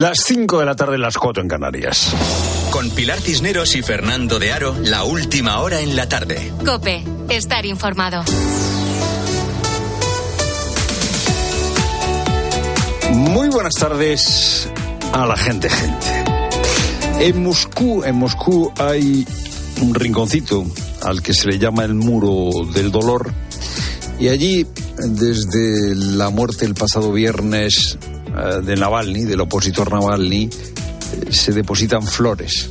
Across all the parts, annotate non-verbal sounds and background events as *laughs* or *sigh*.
Las 5 de la tarde, las 4 en Canarias. Con Pilar Cisneros y Fernando de Aro, la última hora en la tarde. Cope, estar informado. Muy buenas tardes a la gente, gente. En Moscú, en Moscú hay un rinconcito al que se le llama el muro del dolor. Y allí, desde la muerte el pasado viernes de Navalny, del opositor Navalny, eh, se depositan flores.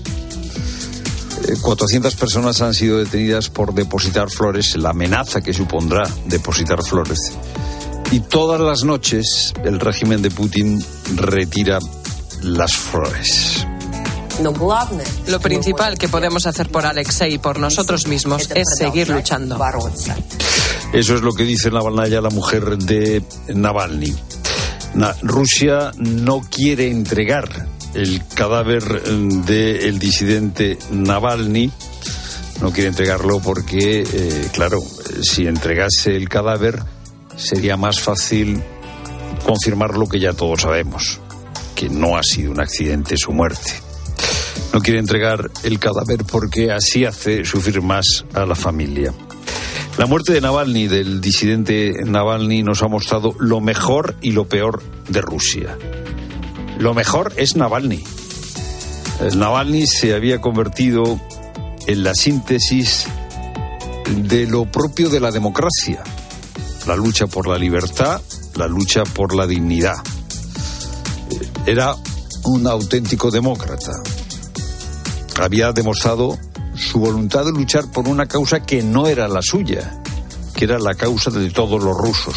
400 eh, personas han sido detenidas por depositar flores, la amenaza que supondrá depositar flores. Y todas las noches el régimen de Putin retira las flores. Lo principal que podemos hacer por Alexei y por nosotros mismos es seguir luchando. Eso es lo que dice Navalnaya, la mujer de Navalny. Rusia no quiere entregar el cadáver del disidente Navalny. No quiere entregarlo porque, eh, claro, si entregase el cadáver sería más fácil confirmar lo que ya todos sabemos, que no ha sido un accidente su muerte. No quiere entregar el cadáver porque así hace sufrir más a la familia. La muerte de Navalny, del disidente Navalny, nos ha mostrado lo mejor y lo peor de Rusia. Lo mejor es Navalny. Navalny se había convertido en la síntesis de lo propio de la democracia. La lucha por la libertad, la lucha por la dignidad. Era un auténtico demócrata. Había demostrado su voluntad de luchar por una causa que no era la suya, que era la causa de todos los rusos.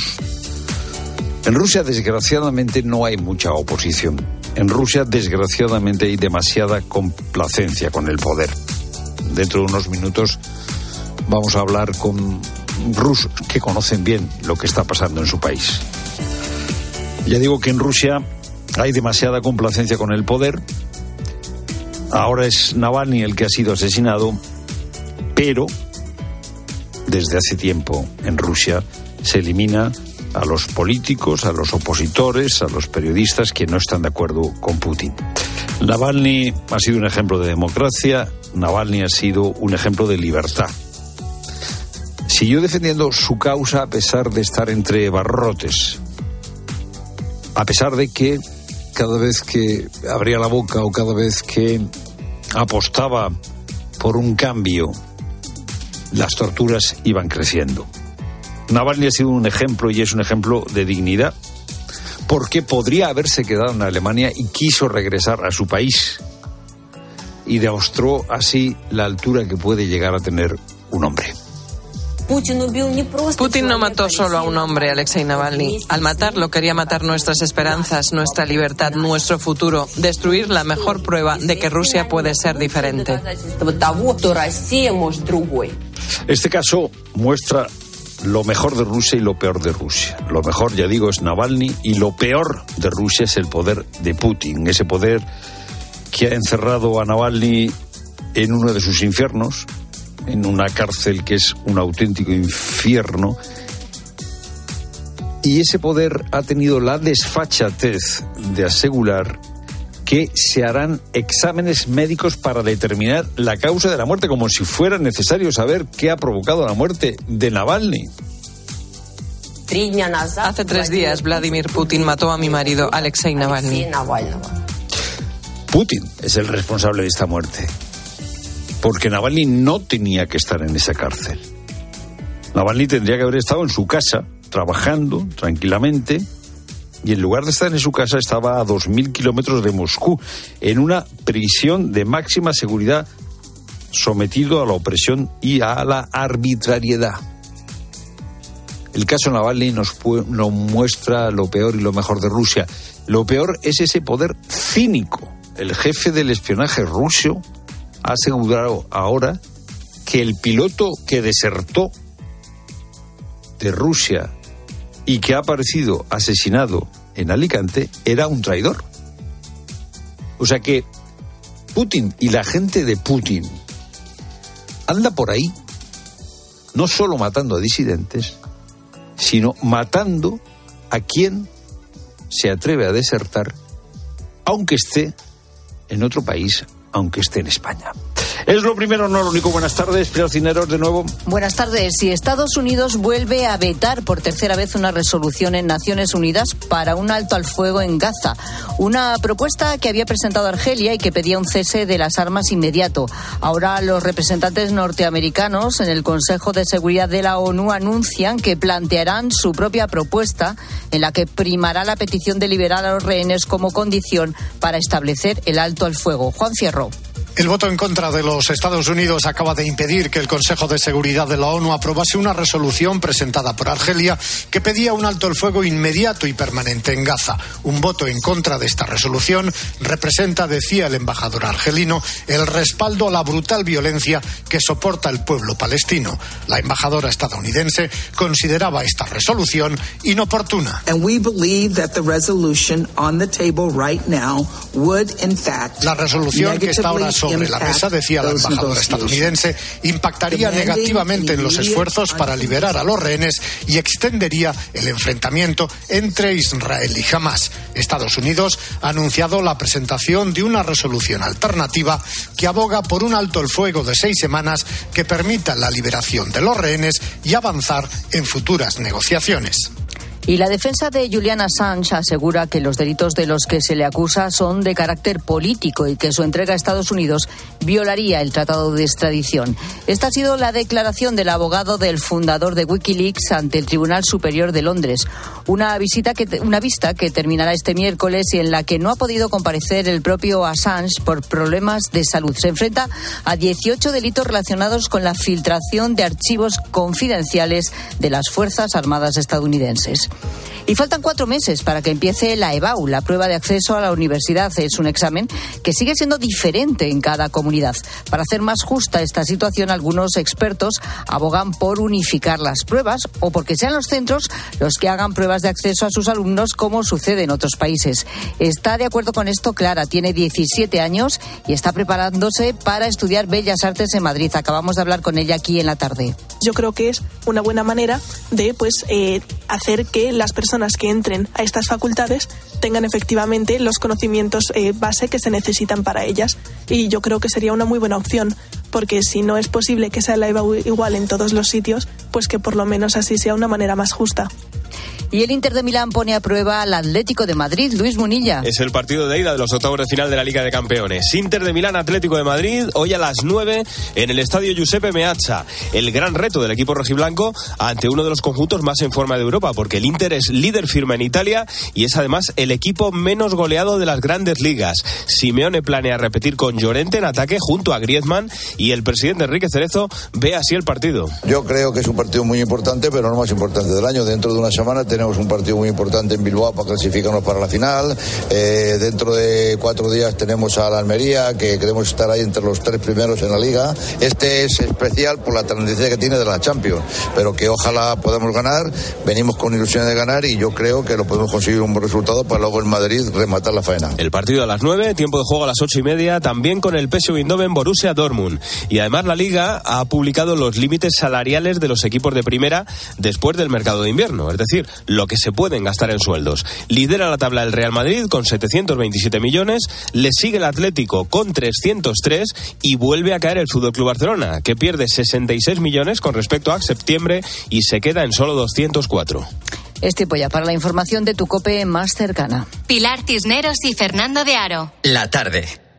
En Rusia, desgraciadamente, no hay mucha oposición. En Rusia, desgraciadamente, hay demasiada complacencia con el poder. Dentro de unos minutos vamos a hablar con rusos que conocen bien lo que está pasando en su país. Ya digo que en Rusia hay demasiada complacencia con el poder, Ahora es Navalny el que ha sido asesinado, pero desde hace tiempo en Rusia se elimina a los políticos, a los opositores, a los periodistas que no están de acuerdo con Putin. Navalny ha sido un ejemplo de democracia, Navalny ha sido un ejemplo de libertad. Siguió defendiendo su causa a pesar de estar entre barrotes, a pesar de que cada vez que abría la boca o cada vez que apostaba por un cambio, las torturas iban creciendo. Navalny ha sido un ejemplo y es un ejemplo de dignidad, porque podría haberse quedado en Alemania y quiso regresar a su país y demostró así la altura que puede llegar a tener un hombre. Putin no mató solo a un hombre, Alexei Navalny. Al matarlo quería matar nuestras esperanzas, nuestra libertad, nuestro futuro, destruir la mejor prueba de que Rusia puede ser diferente. Este caso muestra lo mejor de Rusia y lo peor de Rusia. Lo mejor, ya digo, es Navalny y lo peor de Rusia es el poder de Putin, ese poder que ha encerrado a Navalny en uno de sus infiernos, en una cárcel que es un auténtico infierno. Y ese poder ha tenido la desfachatez de asegurar que se harán exámenes médicos para determinar la causa de la muerte, como si fuera necesario saber qué ha provocado la muerte de Navalny. Hace tres días Vladimir Putin mató a mi marido, Alexei Navalny. Putin es el responsable de esta muerte porque Navalny no tenía que estar en esa cárcel. Navalny tendría que haber estado en su casa, trabajando tranquilamente, y en lugar de estar en su casa estaba a 2.000 kilómetros de Moscú, en una prisión de máxima seguridad, sometido a la opresión y a la arbitrariedad. El caso Navalny nos, nos muestra lo peor y lo mejor de Rusia. Lo peor es ese poder cínico. El jefe del espionaje ruso ha asegurado ahora que el piloto que desertó de Rusia y que ha aparecido asesinado en Alicante era un traidor. O sea que Putin y la gente de Putin anda por ahí no solo matando a disidentes, sino matando a quien se atreve a desertar aunque esté en otro país, aunque esté en España. Es lo primero, no lo único. Buenas tardes, Pilar Cineros, de nuevo. Buenas tardes. Si Estados Unidos vuelve a vetar por tercera vez una resolución en Naciones Unidas para un alto al fuego en Gaza, una propuesta que había presentado Argelia y que pedía un cese de las armas inmediato. Ahora los representantes norteamericanos en el Consejo de Seguridad de la ONU anuncian que plantearán su propia propuesta en la que primará la petición de liberar a los rehenes como condición para establecer el alto al fuego. Juan Fierro. El voto en contra de los Estados Unidos acaba de impedir que el Consejo de Seguridad de la ONU aprobase una resolución presentada por Argelia que pedía un alto el fuego inmediato y permanente en Gaza. Un voto en contra de esta resolución representa, decía el embajador argelino, el respaldo a la brutal violencia que soporta el pueblo palestino. La embajadora estadounidense consideraba esta resolución inoportuna. La resolución que está ahora sobre la mesa, decía la embajadora estadounidense, impactaría negativamente en los esfuerzos para liberar a los rehenes y extendería el enfrentamiento entre Israel y Hamas. Estados Unidos ha anunciado la presentación de una resolución alternativa que aboga por un alto el fuego de seis semanas que permita la liberación de los rehenes y avanzar en futuras negociaciones. Y la defensa de Julian Assange asegura que los delitos de los que se le acusa son de carácter político y que su entrega a Estados Unidos violaría el tratado de extradición. Esta ha sido la declaración del abogado del fundador de Wikileaks ante el Tribunal Superior de Londres. Una, visita que, una vista que terminará este miércoles y en la que no ha podido comparecer el propio Assange por problemas de salud. Se enfrenta a 18 delitos relacionados con la filtración de archivos confidenciales de las Fuerzas Armadas estadounidenses. Y faltan cuatro meses para que empiece la EBAU, la prueba de acceso a la universidad. Es un examen que sigue siendo diferente en cada comunidad. Para hacer más justa esta situación, algunos expertos abogan por unificar las pruebas o porque sean los centros los que hagan pruebas de acceso a sus alumnos, como sucede en otros países. Está de acuerdo con esto Clara, tiene 17 años y está preparándose para estudiar Bellas Artes en Madrid. Acabamos de hablar con ella aquí en la tarde. Yo creo que es una buena manera de pues eh, hacer que las personas que entren a estas facultades tengan efectivamente los conocimientos eh, base que se necesitan para ellas. Y yo creo que sería una muy buena opción, porque si no es posible que sea la EVA igual en todos los sitios, pues que por lo menos así sea una manera más justa. Y el Inter de Milán pone a prueba al Atlético de Madrid, Luis Munilla. Es el partido de ida de los octavos de final de la Liga de Campeones. Inter de Milán, Atlético de Madrid, hoy a las 9 en el estadio Giuseppe Meazza. El gran reto del equipo rojiblanco ante uno de los conjuntos más en forma de Europa, porque el Inter es líder firme en Italia y es además el equipo menos goleado de las grandes ligas. Simeone planea repetir con Llorente en ataque junto a Griezmann y el presidente Enrique Cerezo ve así el partido. Yo creo que es un partido muy importante, pero no más importante del año. Dentro de una semana tenemos un partido muy importante en Bilbao para clasificarnos para la final. Eh, dentro de cuatro días tenemos a la Almería, que queremos estar ahí entre los tres primeros en la liga. Este es especial por la tendencia que tiene de la Champions, pero que ojalá podamos ganar. Venimos con ilusión de ganar y yo creo que lo podemos conseguir un buen resultado para luego en Madrid rematar la faena. El partido a las nueve, tiempo de juego a las ocho y media, también con el PSV Eindhoven Borussia Dortmund. Y además la liga ha publicado los límites salariales de los equipos de primera después del mercado de invierno, es decir, lo que se pueden gastar en sueldos. Lidera la tabla el Real Madrid con 727 millones, le sigue el Atlético con 303 y vuelve a caer el Fútbol Club Barcelona, que pierde 66 millones con respecto a septiembre y se queda en solo 204. Es tiempo ya para la información de tu cope más cercana. Pilar Cisneros y Fernando de Aro. La tarde.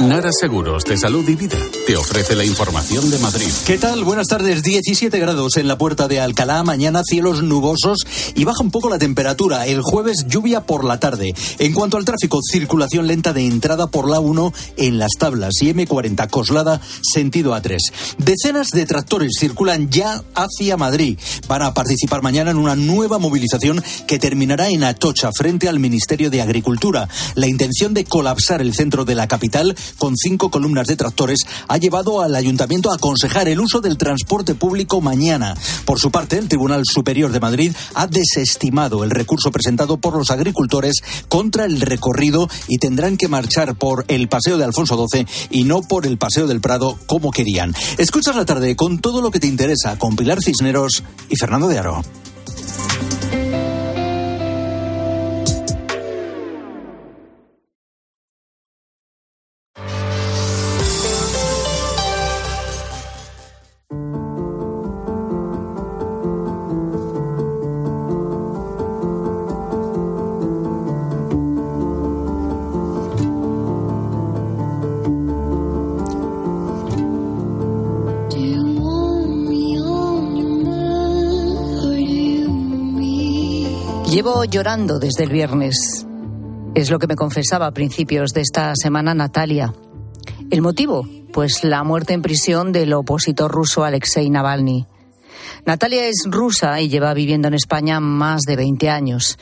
Nara Seguros de Salud y Vida te ofrece la información de Madrid. ¿Qué tal? Buenas tardes. 17 grados en la puerta de Alcalá. Mañana cielos nubosos y baja un poco la temperatura. El jueves lluvia por la tarde. En cuanto al tráfico, circulación lenta de entrada por la 1 en las tablas y M40 Coslada sentido A3. Decenas de tractores circulan ya hacia Madrid. Van a participar mañana en una nueva movilización que terminará en Atocha frente al Ministerio de Agricultura. La intención de colapsar el centro de la capital con cinco columnas de tractores, ha llevado al ayuntamiento a aconsejar el uso del transporte público mañana. Por su parte, el Tribunal Superior de Madrid ha desestimado el recurso presentado por los agricultores contra el recorrido y tendrán que marchar por el Paseo de Alfonso XII y no por el Paseo del Prado como querían. Escuchas la tarde con todo lo que te interesa con Pilar Cisneros y Fernando de Aro. Llorando desde el viernes. Es lo que me confesaba a principios de esta semana Natalia. ¿El motivo? Pues la muerte en prisión del opositor ruso Alexei Navalny. Natalia es rusa y lleva viviendo en España más de 20 años.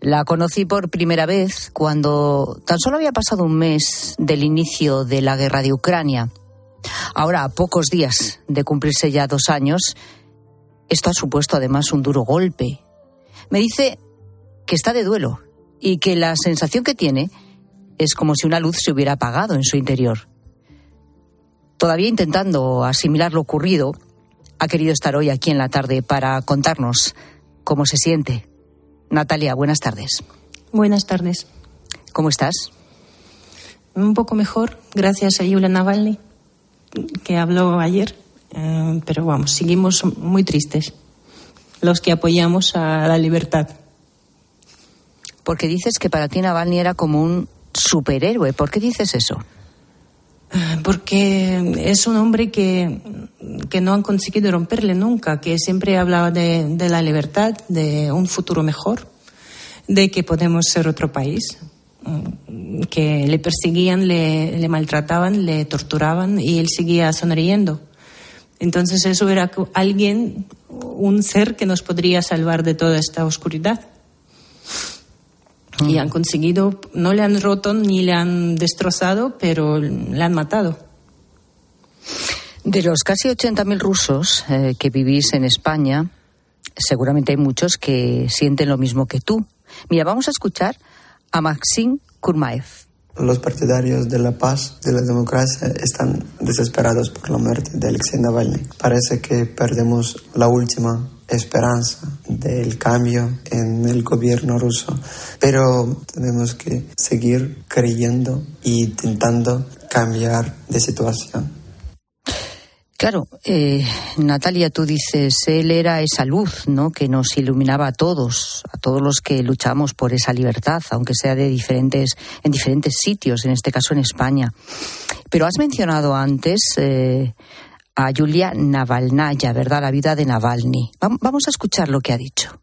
La conocí por primera vez cuando tan solo había pasado un mes del inicio de la guerra de Ucrania. Ahora, a pocos días de cumplirse ya dos años, esto ha supuesto además un duro golpe. Me dice que está de duelo y que la sensación que tiene es como si una luz se hubiera apagado en su interior. Todavía intentando asimilar lo ocurrido, ha querido estar hoy aquí en la tarde para contarnos cómo se siente. Natalia, buenas tardes. Buenas tardes. ¿Cómo estás? Un poco mejor, gracias a Yulia Navalny, que habló ayer, eh, pero vamos, seguimos muy tristes, los que apoyamos a la libertad porque dices que para ti Navalny era como un superhéroe. ¿Por qué dices eso? Porque es un hombre que, que no han conseguido romperle nunca, que siempre hablaba de, la libertad, de un futuro mejor, de que podemos ser otro país, que le perseguían, le, maltrataban, le torturaban y él seguía sonriendo. Entonces eso era alguien, un ser que nos podría salvar de toda esta oscuridad y han conseguido, no le han roto ni le han destrozado, pero le han matado. De los casi 80.000 rusos eh, que vivís en España, seguramente hay muchos que sienten lo mismo que tú. Mira, vamos a escuchar a Maxim Kurmaev. Los partidarios de la paz, de la democracia, están desesperados por la muerte de Alexei Navalny. Parece que perdemos la última esperanza del cambio en el gobierno ruso, pero tenemos que seguir creyendo e intentando cambiar de situación. Claro, eh, Natalia, tú dices, él era esa luz, ¿no? Que nos iluminaba a todos, a todos los que luchamos por esa libertad, aunque sea de diferentes, en diferentes sitios, en este caso en España. Pero has mencionado antes eh, a Yulia Navalnaya, ¿verdad? La vida de Navalny. Vamos a escuchar lo que ha dicho.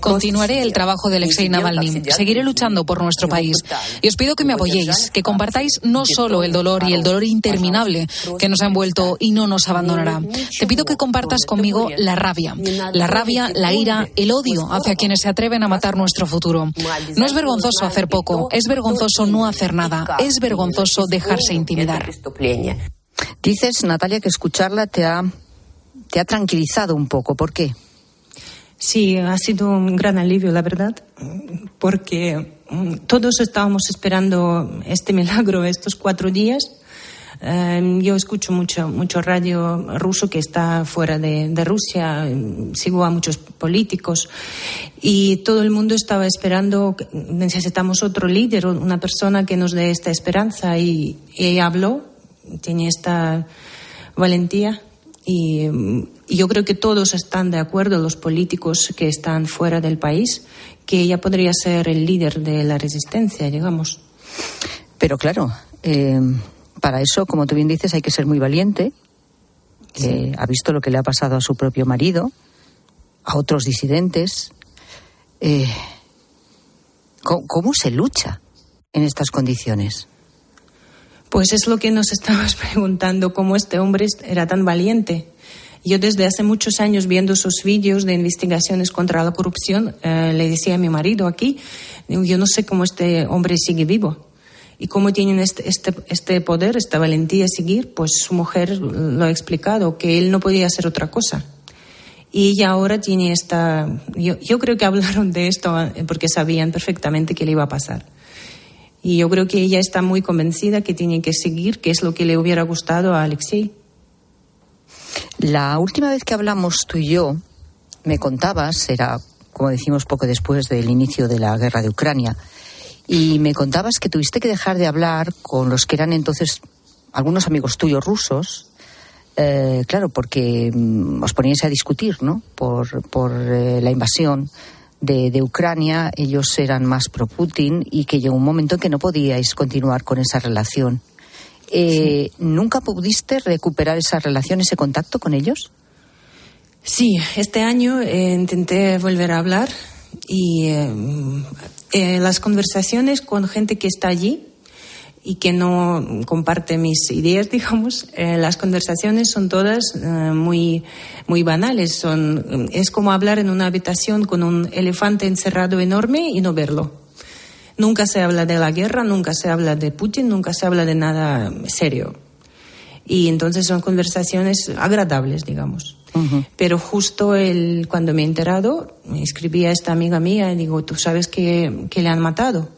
Continuaré el trabajo de Alexei Navalny. Seguiré luchando por nuestro país. Y os pido que me apoyéis, que compartáis no solo el dolor y el dolor interminable que nos ha envuelto y no nos abandonará. Te pido que compartas conmigo la rabia. La rabia, la ira, el odio hacia quienes se atreven a matar nuestro futuro. No es vergonzoso hacer poco, es vergonzoso no hacer nada, es vergonzoso dejarse intimidar. Dices, Natalia, que escucharla te ha, te ha tranquilizado un poco. ¿Por qué? Sí, ha sido un gran alivio, la verdad, porque mm, todos estábamos esperando este *laughs* milagro estos cuatro días. Em, yo escucho mucho, mucho radio ruso que está fuera de, de, Rusia, sigo a muchos políticos y todo el mundo estaba esperando, necesitamos otro líder, una persona que nos dé esta esperanza y, y habló tiene esta valentía y, yo creo que todos están de acuerdo, los políticos que están fuera del país, que ella podría ser el líder de la resistencia, digamos. Pero claro, eh, para eso, como tú bien dices, hay que ser muy valiente. ha visto lo que le ha pasado a su propio marido, a otros disidentes. Eh, ¿Cómo se lucha en estas condiciones? Pues es lo que nos estamos *laughs* preguntando, cómo este hombre era tan valiente. Yo desde hace muchos años viendo sus vídeos de investigaciones contra la corrupción, eh, le decía a mi marido aquí, yo no sé cómo este hombre sigue vivo. Y cómo tienen este, este, este poder, esta valentía a seguir, pues su mujer lo ha explicado, que él no podía hacer otra cosa. Y ella ahora tiene esta... Yo, yo creo que *laughs* hablaron de esto eh, porque sabían perfectamente que le iba a pasar. Y yo creo que ella está muy convencida que tiene que seguir, que es lo que le hubiera gustado a Alexei. La última vez que hablamos tú y yo, me contabas, era como decimos poco después del inicio de la guerra de Ucrania, y me contabas que tuviste que dejar de hablar con los que eran entonces algunos amigos tuyos rusos, eh, claro, porque mm, os poníais a discutir, ¿no? Por, por eh, la invasión de, Ucrania, ellos eran más pro Putin y que llegó un momento en que no podíais continuar con esa relación. Eh, ¿Nunca pudiste recuperar esa relación, ese contacto con ellos? Sí, este año eh, intenté volver a hablar y eh, las conversaciones con gente que está allí y que no comparte mis ideas, *laughs* digamos, las conversaciones son todas muy, muy banales. Son, es como hablar en una habitación con un elefante encerrado enorme y no verlo. Nunca se habla de la guerra, nunca se habla de Putin, nunca se habla de nada serio. Y entonces son conversaciones agradables, digamos. Pero justo el, cuando me he enterado, me escribí a esta amiga mía y digo, ¿tú sabes que, que le han matado?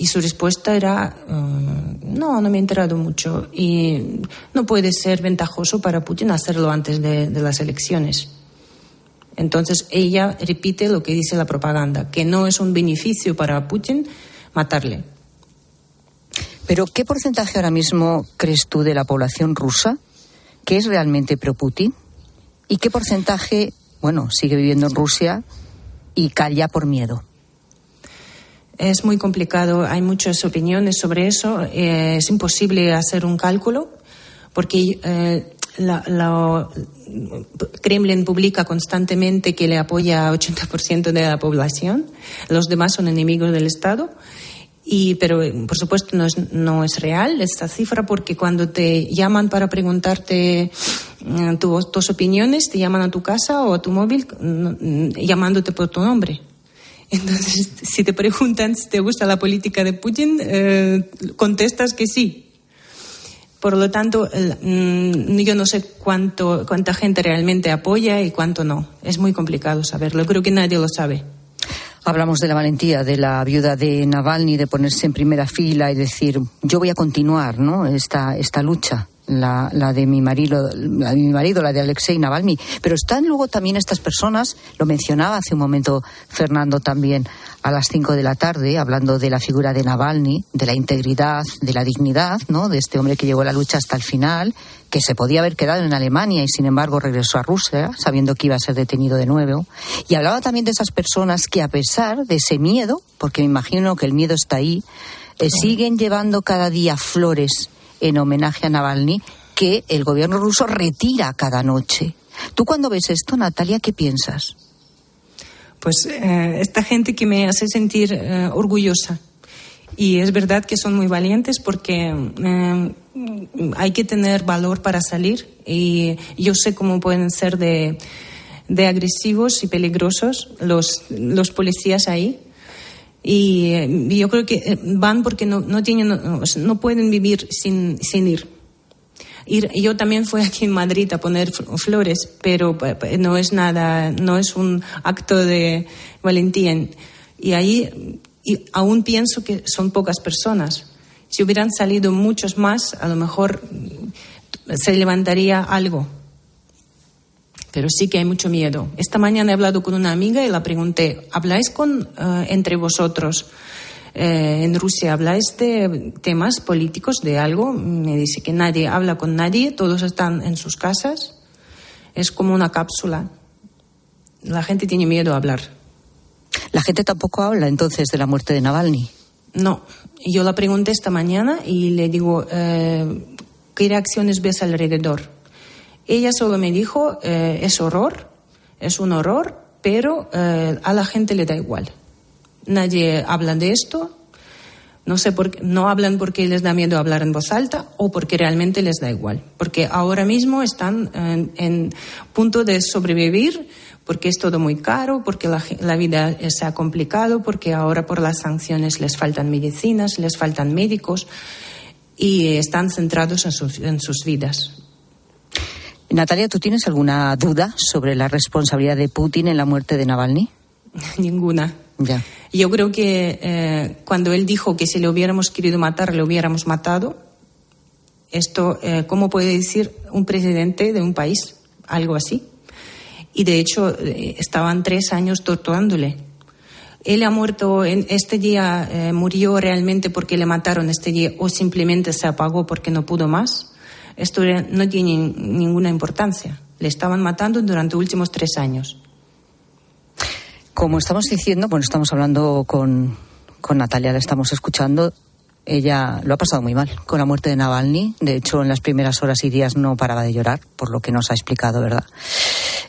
Y su respuesta era, mm, no, no me he enterado mucho. Y no puede ser ventajoso para Putin hacerlo antes de, de las elecciones. Entonces ella repite lo que dice la propaganda, que no es un beneficio para Putin matarle. Pero ¿qué porcentaje ahora mismo crees tú de la población rusa que es realmente pro-Putin? ¿Y qué porcentaje, bueno, sigue viviendo en Rusia y calla por miedo? Es muy complicado, hay muchas opiniones sobre eso. Eh, es imposible hacer un cálculo porque eh, la, Kremlin publica constantemente que le apoya a 80% de la población. Los demás son enemigos del Estado. Y, pero, por supuesto, no es, no es real esta cifra porque cuando te llaman para preguntarte mm, tus opiniones, te llaman a tu casa o a tu móvil mm, llamándote por tu nombre. Entonces, si te preguntan si te gusta la política de Putin, eh, contestas que sí. Por lo tanto, mm, yo no sé cuánto, cuánta gente realmente apoya y cuánto no. Es muy complicado saberlo. Creo que nadie lo sabe. Hablamos de la valentía de la viuda de Navalny de ponerse en primera fila y decir, yo voy a continuar ¿no? esta, esta lucha la, la, de mi marido, la de mi marido, la de Alexei Navalny. Pero están luego también estas personas, lo mencionaba hace un momento Fernando también, a las cinco de la tarde, hablando de la figura de Navalny, de la integridad, de la dignidad, ¿no? De este hombre que llevó la lucha hasta el final, que se podía haber quedado en Alemania y sin embargo regresó a Rusia, sabiendo que iba a ser detenido de nuevo. Y hablaba también de esas personas que a pesar de ese miedo, porque me imagino que el miedo está ahí, eh, siguen llevando cada día flores en homenaje a Navalny que el gobierno ruso retira cada noche. ¿Tú cuando ves esto, Natalia, qué piensas? Pues eh, esta gente que me hace sentir eh, orgullosa. Y es verdad que son muy valientes porque eh, hay que tener valor para salir. Y yo sé cómo pueden ser de, de agresivos y peligrosos los, los policías ahí y, eh, yo creo que eh, van porque no, no, tienen, no, pueden vivir sin, sin ir. ir. Yo también fui aquí en Madrid a poner flores, pero no es nada, no es un acto de valentía. Y ahí y aún pienso que son pocas personas. Si hubieran salido muchos más, a lo mejor se levantaría algo pero sí que hay mucho miedo. Esta mañana he hablado con una amiga y la pregunté, ¿habláis con, eh, entre vosotros eh, en Rusia? ¿Habláis de temas políticos, de algo? Me dice que nadie habla con nadie, todos están en sus casas. Es como una cápsula. La gente tiene miedo a hablar. ¿La gente tampoco habla entonces de la muerte de Navalny? No. Yo la pregunté esta mañana y le digo, eh, ¿qué reacciones ves alrededor? Ella solo me dijo, eh, es horror, es un horror, pero eh, a la gente le da igual. Nadie habla de esto, no sé por qué, no hablan porque les da miedo hablar en voz alta o porque realmente les da igual. Porque ahora mismo están en, punto de sobrevivir porque es todo muy caro, porque la, vida se ha complicado, porque ahora por las sanciones les faltan medicinas, les faltan médicos y están centrados en sus vidas. Natalia, ¿tú tienes alguna duda sobre la responsabilidad de Putin en la muerte de Navalny? *laughs* Ninguna. Ya. Yo creo que eh, cuando él dijo que si le hubiéramos querido matar, le hubiéramos matado, esto, eh, ¿cómo puede decir un presidente de un país algo así? Y de hecho, eh, estaban tres años torturándole. Él ha muerto en este día, murió realmente porque le mataron este día o simplemente se apagó porque no pudo más esto no tiene ninguna importancia. Le estaban matando durante los últimos tres años. Como estamos diciendo, bueno, estamos hablando con, con Natalia, la estamos escuchando. Ella lo ha pasado muy mal con la muerte de Navalny. De hecho, en las primeras horas y días no paraba de llorar, por lo que nos ha explicado, ¿verdad?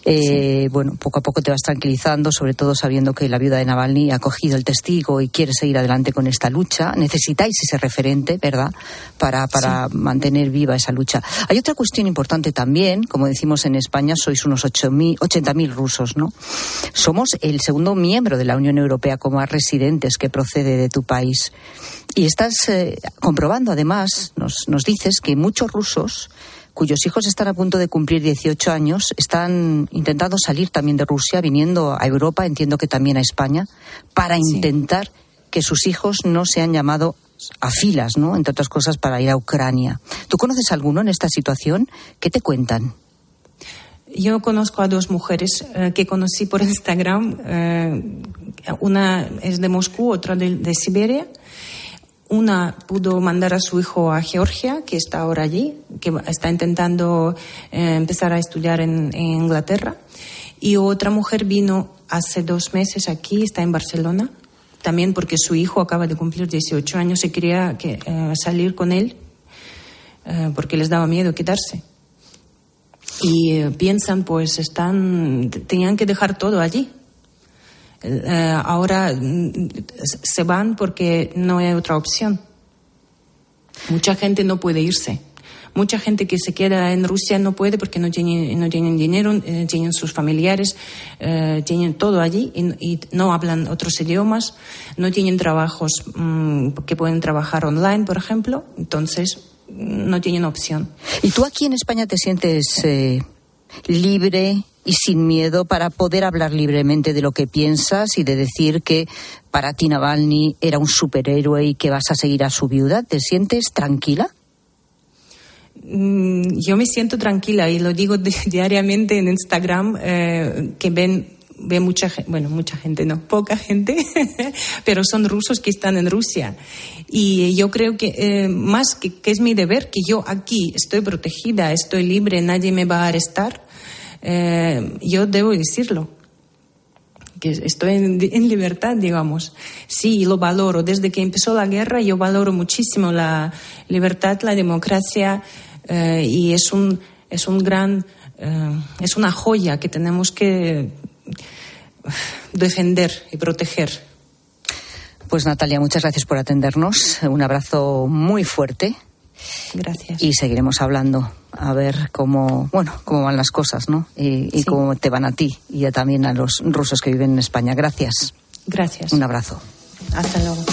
Eh, bueno, poco a poco te vas tranquilizando, sobre todo sabiendo que la viuda de Navalny ha cogido el testigo y quiere seguir adelante con esta lucha. Necesitáis ese referente, ¿verdad?, para, para mantener viva esa lucha. Hay otra cuestión importante también, como decimos en España, sois unos 80.000 rusos, ¿no? Somos el segundo miembro de la Unión Europea con más residentes que procede de tu país. Y estás eh, comprobando, además, nos, nos dices que muchos rusos cuyos hijos están a punto de cumplir 18 años, están intentando salir también de Rusia, viniendo a Europa, entiendo que también a España, para intentar que sus hijos no sean llamados a filas, ¿no? Entre otras cosas, para ir a Ucrania. ¿Tú conoces alguno en esta situación? ¿Qué te cuentan? Yo conozco a dos mujeres eh, que conocí por Instagram. Eh, una es de Moscú, otra de Siberia. Una pudo mandar a su hijo a Georgia, que está ahora allí, que está intentando eh, empezar a estudiar en, Inglaterra. Y otra mujer vino hace dos meses aquí, está en Barcelona, también porque su hijo acaba de cumplir 18 años y quería que, eh, salir con él eh, porque les daba miedo quedarse. Y piensan, pues, están, tenían que dejar todo allí eh, ahora mm, se van porque no hay otra opción. Mucha gente no puede irse. Mucha gente que se queda en Rusia no puede porque no tienen, no tienen dinero, eh, tienen sus familiares, eh, tienen todo allí y, no hablan otros idiomas, no tienen trabajos mm, que pueden trabajar online, por ejemplo, entonces no tienen opción. ¿Y tú aquí en España te sientes libre y sin miedo para poder hablar libremente de lo que piensas y de decir que para ti Navalny era un superhéroe y que vas a seguir a su viuda? ¿Te sientes tranquila? Mm, yo me siento tranquila y lo digo *laughs* diariamente en Instagram, eh, que ven, ve mucha gente, bueno, mucha gente, no, poca gente, *laughs* pero son rusos que están en Rusia. Y yo creo que eh, más que, que, es mi deber, que yo aquí estoy protegida, estoy libre, nadie me va a arrestar, eh, yo debo decirlo, que estoy en, libertad, digamos. Sí, lo valoro. Desde que empezó la guerra yo valoro muchísimo la libertad, la democracia eh, y es un, es un gran, eh, es una joya que tenemos que defender y proteger. Pues Natalia, muchas gracias por atendernos. Un abrazo muy fuerte. Gracias. Y seguiremos hablando a ver cómo, bueno, cómo van las cosas, ¿no? Y, cómo te van a ti y también a los rusos que viven en España. Gracias. Gracias. Un abrazo. Hasta luego.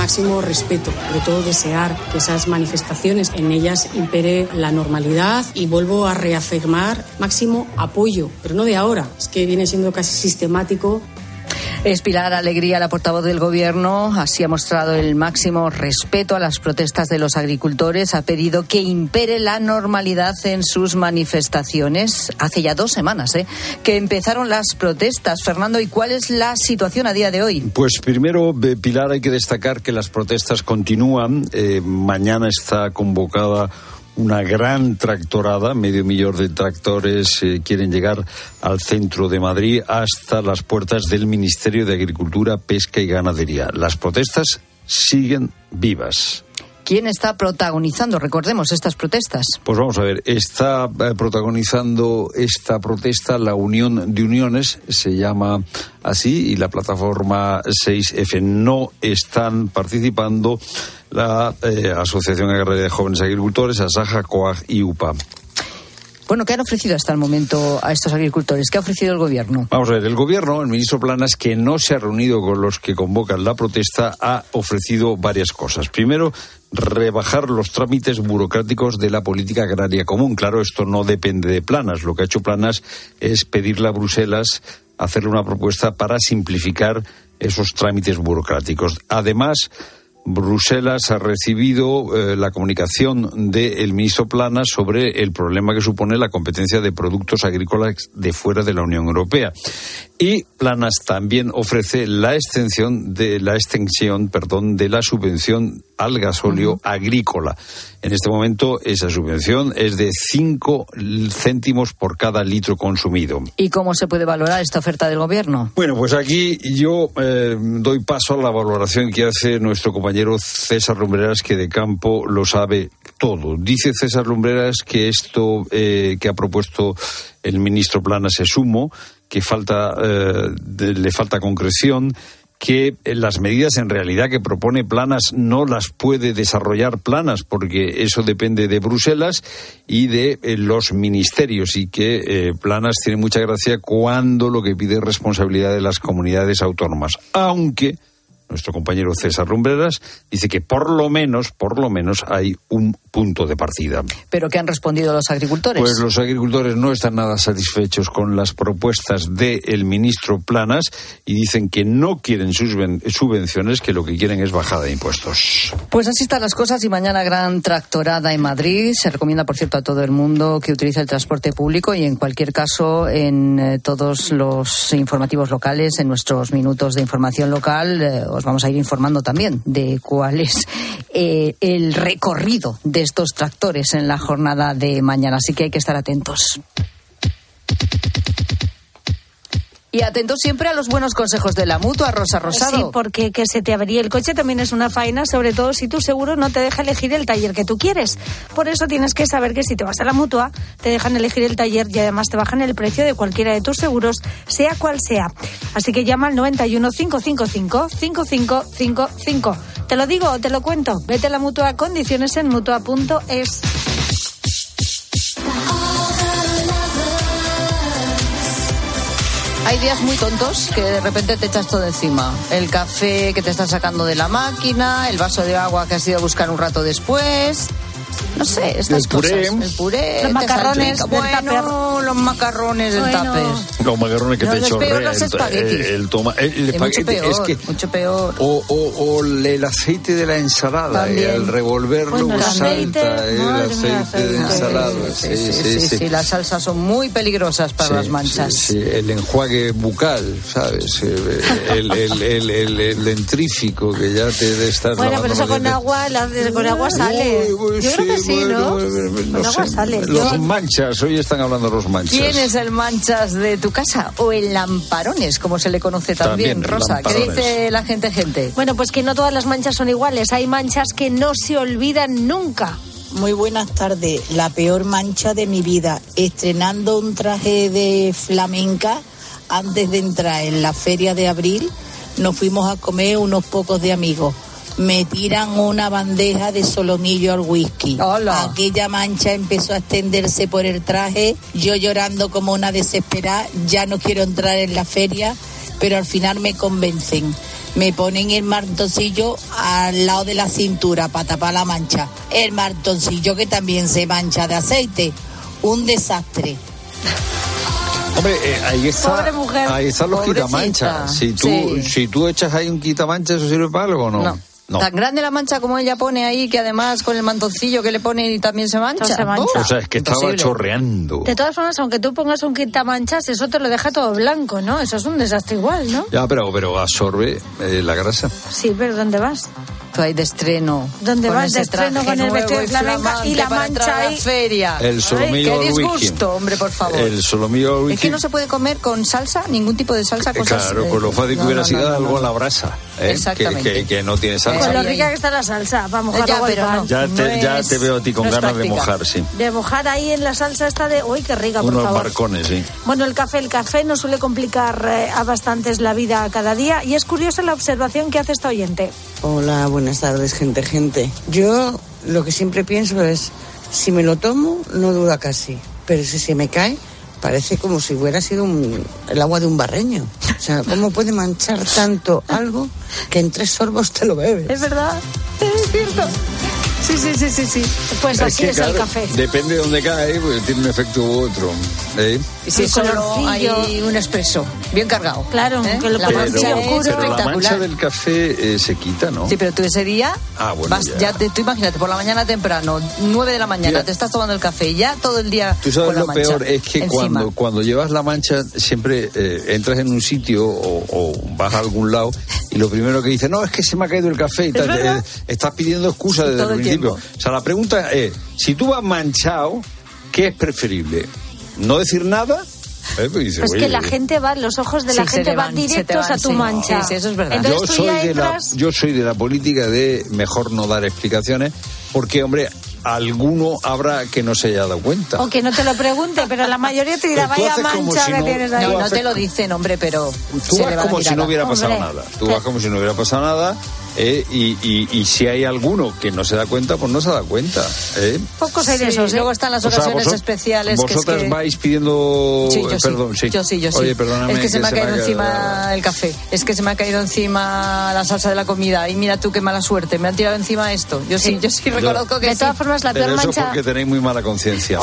Máximo respeto, sobre todo desear que esas manifestaciones en ellas impere la normalidad y vuelvo a reafirmar máximo apoyo, pero no de ahora, es que viene siendo casi sistemático es Pilar Alegría, la portavoz del Gobierno. Así ha mostrado el máximo respeto a las protestas de los agricultores. Ha pedido que impere la normalidad en sus manifestaciones. Hace ya dos semanas ¿eh? que empezaron las protestas. Fernando, ¿y cuál es la situación a día de hoy? Pues primero, Pilar, hay que destacar que las protestas continúan. Eh, mañana está convocada una gran tractorada, medio millón de tractores eh, quieren llegar al centro de Madrid hasta las puertas del Ministerio de Agricultura, Pesca y Ganadería. Las protestas siguen vivas. ¿Quién está protagonizando, recordemos, estas protestas? Pues vamos a ver, está eh, protagonizando esta protesta la Unión de Uniones, se llama así, y la plataforma 6F. No están participando la eh, Asociación Agraria de Jóvenes Agricultores, ASAJA, COAG y UPA. Bueno, ¿qué han ofrecido hasta el momento a estos agricultores? ¿Qué ha ofrecido el gobierno? Vamos a ver, el gobierno, el ministro Planas, que no se ha reunido con los que convocan la protesta, ha ofrecido varias cosas. Primero, rebajar los trámites burocráticos de la política agraria común. Claro, esto no depende de Planas. Lo que ha hecho Planas es pedirle a Bruselas hacerle una propuesta para simplificar esos trámites burocráticos. Además, Bruselas ha recibido eh, la comunicación del ministro Plana sobre el problema que supone la competencia de productos agrícolas de fuera de la Unión Europea. Y Planas también ofrece la extensión de la extensión, perdón, de la subvención al gasóleo agrícola. En este momento esa subvención es de 5 céntimos por cada litro consumido. ¿Y cómo se puede valorar esta oferta del gobierno? Bueno, pues aquí yo eh, doy paso a la valoración que hace nuestro compañero César Lumbreras, que de campo lo sabe todo. Dice César Lumbreras que esto eh, que ha propuesto el ministro Planas es humo, que falta, eh, le falta concreción que las medidas en realidad que propone Planas no las puede desarrollar Planas porque eso depende de Bruselas y de eh, los ministerios y que eh, Planas tiene mucha gracia cuando lo que pide es responsabilidad de las comunidades autónomas. Aunque nuestro compañero César Lumbreras, dice que por lo menos, por lo menos hay un punto de partida. ¿Pero qué han respondido los agricultores? Pues los agricultores no están nada satisfechos con las propuestas del ministro Planas y dicen que no quieren subvenciones, que lo que quieren es bajada de impuestos. Pues así están las cosas y mañana gran tractorada en Madrid. Se recomienda, por cierto, a todo el mundo que utilice el transporte público y en cualquier caso en eh, todos los informativos locales, en nuestros minutos de información local, eh, vamos a ir informando también de cuál es eh, el recorrido de estos tractores en la jornada de mañana. Así que hay que estar atentos. Y atento siempre a los buenos consejos de la mutua, Rosa Rosado. Sí, porque que se te abría el coche también es una faena, sobre todo si tu seguro no te deja elegir el taller que tú quieres. Por eso tienes que saber que si te vas a la mutua, te dejan elegir el taller y además te bajan el precio de cualquiera de tus seguros, sea cual sea. Así que llama al 91 555 5555. Te lo digo o te lo cuento. Vete a la mutua, condiciones en mutua.es. Hay días muy tontos que de repente te echas todo encima. El café que te estás sacando de la máquina, el vaso de agua que has ido a buscar un rato después no sé, estas el puré. cosas. El puré, los macarrones bueno, los macarrones del bueno. tupper. Los macarrones que no, te chorrean. los espaguetis. El, el, toma, el, el espagueti mucho peor, es que mucho peor. O, o, o el aceite de la ensalada, También. el revolverlo Bueno, el salta, el aceite de ensalada. Sí, sí, sí, sí, las salsas son muy peligrosas para Sí, las manchas. sí, sí, el enjuague bucal, ¿sabes? Eh, El, el, el, el, el dentrífico que ya te de estar Bueno, pero eso con agua, la- con agua sale. Uy, uy, Yo creo que sí, bueno, ¿no? no sé. sale. Los manchas, hoy están hablando los manchas. ¿Quién es el manchas de tu casa? O el lamparones, como se le conoce también, También, Rosa. ¿Qué dice la gente, gente? Bueno, pues que no todas las manchas son iguales. Hay manchas que no se olvidan nunca. Muy buenas tardes. La peor mancha de mi vida. Estrenando un traje de flamenca antes de entrar en la feria de abril, nos fuimos a comer unos pocos de amigos. Me tiran una bandeja de solomillo al whisky. Aquella mancha empezó a extenderse por el traje. Yo llorando como una desesperada. Ya no quiero entrar en la feria, pero al final me convencen. Me ponen el martoncillo al lado de la cintura para tapar la mancha. El martoncillo que también se mancha de aceite. Un desastre. Hombre, eh, ahí está. Pobre mujer. Ahí están los Pobrecita. quitamanchas. Si tú, Sí. si tú echas ahí un quitamancha, ¿eso sirve para algo o no? No. Tan grande la mancha como ella pone ahí, que además con el mantoncillo que le pone y también se mancha. Se mancha. O sea, es que estaba Imposible. chorreando. De todas formas, aunque tú pongas un quitamanchas, eso te lo deja todo blanco, ¿no? Eso es un desastre igual, ¿no? Ya, pero, pero absorbe eh, la grasa. Sí, pero ¿dónde vas? Tú ahí de estreno. ¿Dónde con vas de estreno con el vestido de y flamenca y la mancha a ahí? la feria? El solomillo Qué al whisky. disgusto, hombre, por favor. El solomillo Es que no se puede comer con salsa, ningún tipo de salsa. Eh, Cosas, claro, eh, pues lo fácil que no, hubiera no, sido no, no, algo no. a la brasa. ¿eh? Que, Exactamente. que, que no tiene salsa. Con lo rica que está la salsa, para mojar Ya, pero no. Ya te, ya es- te veo a ti con no ganas de mojar, sí. De mojar ahí en la salsa esta de... ¡Uy, qué rica, por Unos favor! barcones, sí. Bueno, el café, el café nos suele complicar eh, a bastantes la vida cada día y es curiosa la observación que hace esta oyente. Hola, buenas tardes, gente, gente. Yo lo que siempre pienso es, si me lo tomo, no duda casi, pero si se me cae, parece como si hubiera sido el agua de un barreño. O sea, ¿cómo puede manchar tanto algo que en tres sorbos te lo bebes? Es verdad, es cierto. Sí, sí, sí, sí, sí. Pues así que, es el café. Depende de dónde cae, pues tiene un efecto u otro. ¿eh? Y si El solo hay un espresso, bien cargado. Claro, ¿eh? que lo mancha es oscuro. pero la mancha del café eh, se quita, ¿no? Sí, pero tú ese día, Ah, bueno, vas, ya. ya te, tú imagínate, por la mañana temprano, 9 de la mañana, Mira. te estás tomando el café y ya todo el día Tú sabes con la lo mancha peor, es que encima. cuando, cuando llevas la mancha siempre eh, entras en un sitio o, o vas a algún lado y lo primero que dice, no, es que se me ha caído el café y tal. Eh, estás pidiendo excusas desde el principio. O sea, la pregunta es, si tú vas manchado, ¿qué es preferible? ¿No decir nada? Eh, pues es que la gente va, los ojos de la gente van, directos a tu mancha. Sí, eso es verdad. yo, soy de la, yo soy de la política de mejor no dar explicaciones, porque, hombre, alguno habrá que no se haya dado cuenta. O que no te lo pregunte, pero la mayoría te dirá, vaya mancha que tienes ahí. No, no te lo dicen, hombre, pero. Tú vas como si no hubiera pasado nada. Tú vas como si no hubiera pasado nada eh, y, si hay alguno que no se da cuenta, pues no se da cuenta. ¿eh? Pocos hay de esos. ¿eh? Luego están las ocasiones especiales. Vosotras vais pidiendo. Sí, yo perdón, sí. Yo sí, yo sí. Oye, perdóname. Es que, se me ha caído encima el café. Es que se me ha caído encima la salsa de la comida. Y mira tú qué mala suerte. Me han tirado encima esto. Yo sí, yo sí reconozco que. De todas formas, la peor mancha. Porque tenéis muy mala conciencia.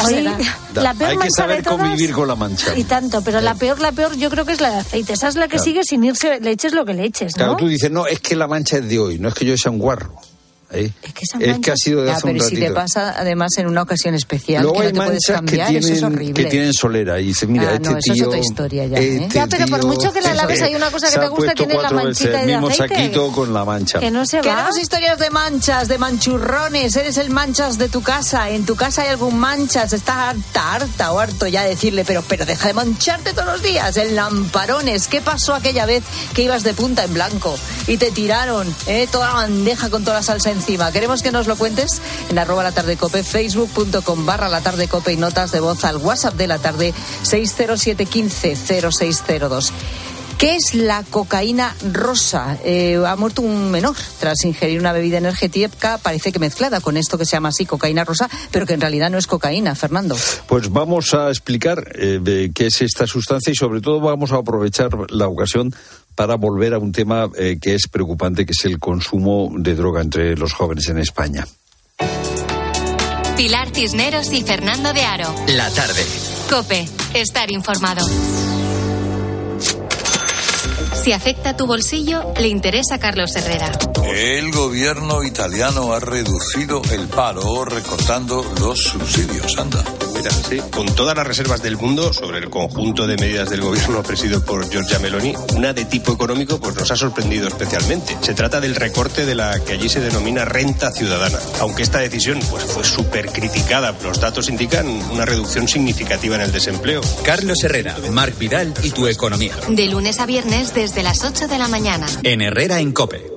la peor hay que saber convivir con la mancha. Y tanto, pero la peor, la peor, yo creo que es la de aceite. Esa es la que sigue sin irse, le eches lo que le eches. ¿no? Claro, tú dices, no, es que la mancha es no es que yo sea un guarro. ¿Eh? Es que, es que ha sido de ya, hace pero un si te pasa además en una ocasión especial Luego que hay no te puedes manchas cambiar, que eso tienen, es horrible. que tienen solera y dice, mira, ah, este no, eso tío... es otra historia ya, ¿eh? Este ya, pero por mucho que la laves hay una cosa que te gusta, tiene la manchita veces de el mismo aceite. saquito con la mancha. Que no se va. Queremos historias de manchas, de manchurrones. Eres el manchas de tu casa. En tu casa hay algún manchas. Estás harta, harta o harto ya de decirle, pero, pero deja de mancharte todos los días. El lamparones. ¿Qué pasó aquella vez que ibas de punta en blanco y te tiraron eh, toda la bandeja con toda la salsa encima? Queremos que nos lo cuentes en arroba la tarde cope, facebook.com barra la tarde cope y notas de voz al WhatsApp de la tarde 607150602. ¿Qué es la cocaína rosa? Eh, ha muerto un menor tras ingerir una bebida energética, parece que mezclada con esto que se llama así cocaína rosa, pero que en realidad no es cocaína, Fernando. Pues vamos a explicar eh, qué es esta sustancia y sobre todo vamos a aprovechar la ocasión para volver a un tema eh, que es preocupante, que es el consumo de droga entre los jóvenes en España. Pilar Cisneros y Fernando de Aro. La tarde. Cope, estar informado. Si afecta tu bolsillo, le interesa a Carlos Herrera. El gobierno italiano ha reducido el paro recortando los subsidios. Anda. Mira, sí, con todas las reservas del mundo sobre el conjunto de medidas del gobierno presidido por Giorgia Meloni, una de tipo económico pues nos ha sorprendido especialmente. Se trata del recorte de la que allí se denomina renta ciudadana. Aunque esta decisión pues fue súper criticada, los datos indican una reducción significativa en el desempleo. Carlos Herrera, Marc Vidal y tu economía. De lunes a viernes desde las 8 de la mañana. En Herrera en Cope.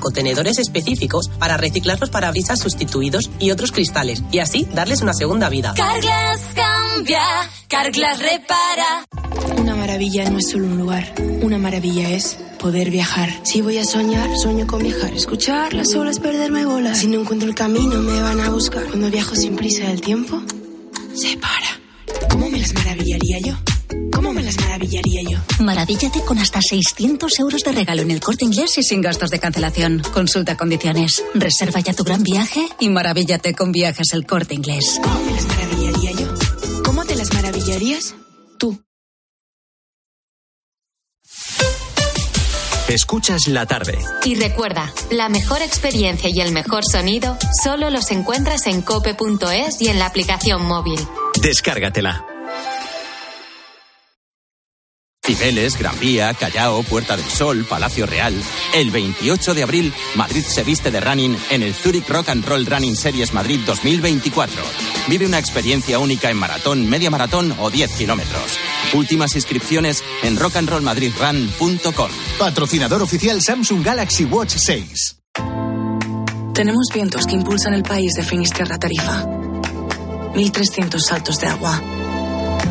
contenedores específicos para reciclar los parabrisas sustituidos y otros cristales y así darles una segunda vida. Carglass cambia, Carglass repara. Una maravilla no es solo un lugar, una maravilla es poder viajar. Si voy a soñar, sueño con viajar. Escuchar las olas, perderme bolas. Si no encuentro el camino, me van a buscar. Cuando viajo sin prisa, el tiempo se para. ¿Cómo me las maravillaría yo? ¿Cómo me las maravillaría yo? Maravíllate con hasta 600 euros de regalo en el corte inglés y sin gastos de cancelación. Consulta condiciones. Reserva ya tu gran viaje y maravíllate con viajes el corte inglés. ¿Cómo me las maravillaría yo? ¿Cómo te las maravillarías? Tú. Escuchas la tarde. Y recuerda, la mejor experiencia y el mejor sonido solo los encuentras en cope.es y en la aplicación móvil. Descárgatela. Cibeles, Gran Vía, Callao, Puerta del Sol, Palacio Real. El 28 de abril, Madrid se viste de running en el Zurich Rock and Roll Running Series Madrid 2024. Vive una experiencia única en maratón, media maratón o 10 kilómetros. Últimas inscripciones en rockandrollmadridrun.com. Patrocinador oficial Samsung Galaxy Watch 6. Tenemos vientos que impulsan el país de Finisterra Tarifa. 1.300 saltos de agua.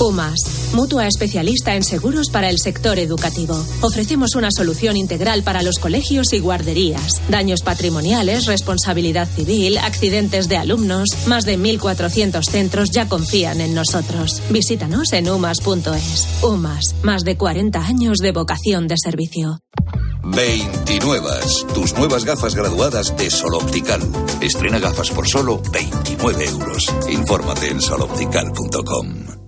UMAS, mutua especialista en seguros para el sector educativo. Ofrecemos una solución integral para los colegios y guarderías. Daños patrimoniales, responsabilidad civil, accidentes de alumnos. Más de 1.400 centros ya confían en nosotros. Visítanos en umas.es. UMAS, más de 40 años de vocación de servicio. 29. Tus nuevas gafas graduadas de Sol Optical. Estrena gafas por solo 29 euros. Infórmate en soloptical.com.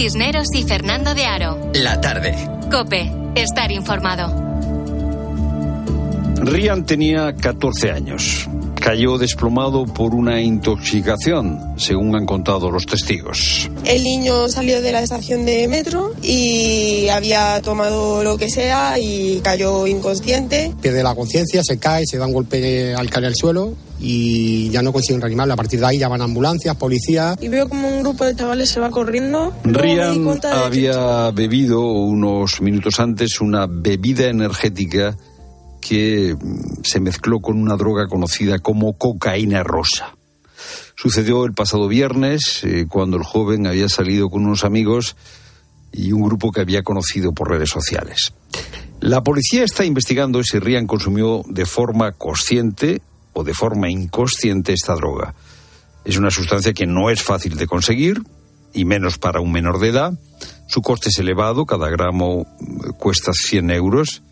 Pilar Tisneros y Fernando de Aro. La tarde. Cope, estar informado. Rian tenía 14 años. Cayó desplomado por una intoxicación, según han contado los testigos. El niño salió de la estación de metro y había tomado lo que sea y cayó inconsciente. Pierde la conciencia, se cae, se da un golpe al caer al suelo y ya no consiguen reanimarlo. A partir de ahí llaman ambulancias, policía. Y veo como un grupo de chavales se va corriendo. Rian había bebido unos minutos antes una bebida energética que mm, se mezcló con una droga conocida como cocaína rosa. Sucedió el pasado viernes, eh, cuando el joven había salido con unos amigos y un grupo que había conocido por redes sociales. La policía está investigando si Rian consumió de forma consciente o de forma inconsciente esta droga. Es una sustancia que no es fácil de conseguir, y menos para un menor de edad. Su coste es elevado, cada gramo mm, cuesta 100 euros.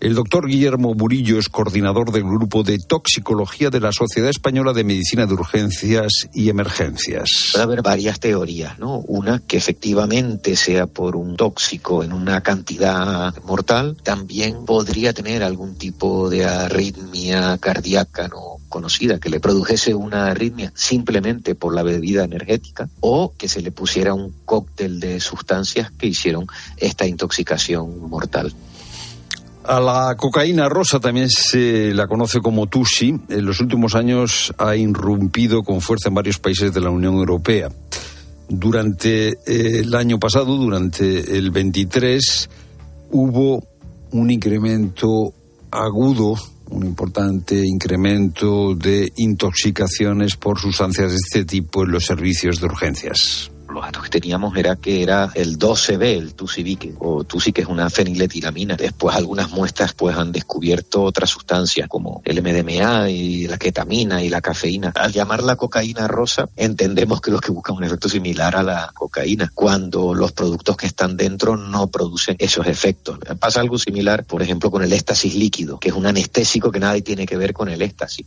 El doctor Guillermo Burillo es coordinador del grupo de toxicología de la Sociedad Española de Medicina de Urgencias y Emergencias. Puede haber varias teorías, ¿no? Una que efectivamente sea por un tóxico en una cantidad mortal, también podría tener algún tipo de arritmia cardíaca, ¿no? conocida que le produjese una arritmia simplemente por la bebida energética o que se le pusiera un cóctel de sustancias que hicieron esta intoxicación mortal. A la cocaína rosa también se la conoce como Tusi. En los últimos años ha irrumpido con fuerza en varios países de la Unión Europea. Durante eh, el año pasado, durante el 23, hubo un incremento agudo, un importante incremento de intoxicaciones por sustancias de este tipo en los servicios de urgencias los datos que teníamos era que era el 12B, el tusibique, o tusi que es una feniletilamina. Después algunas muestras pues han descubierto otras sustancias como el MDMA y la ketamina y la cafeína. Al llamar la cocaína rosa, entendemos que los que buscan un efecto similar a la cocaína, cuando los productos que están dentro no producen esos efectos. Pasa algo similar, por ejemplo, con el éxtasis líquido, que es un anestésico que nada tiene que ver con el éxtasis.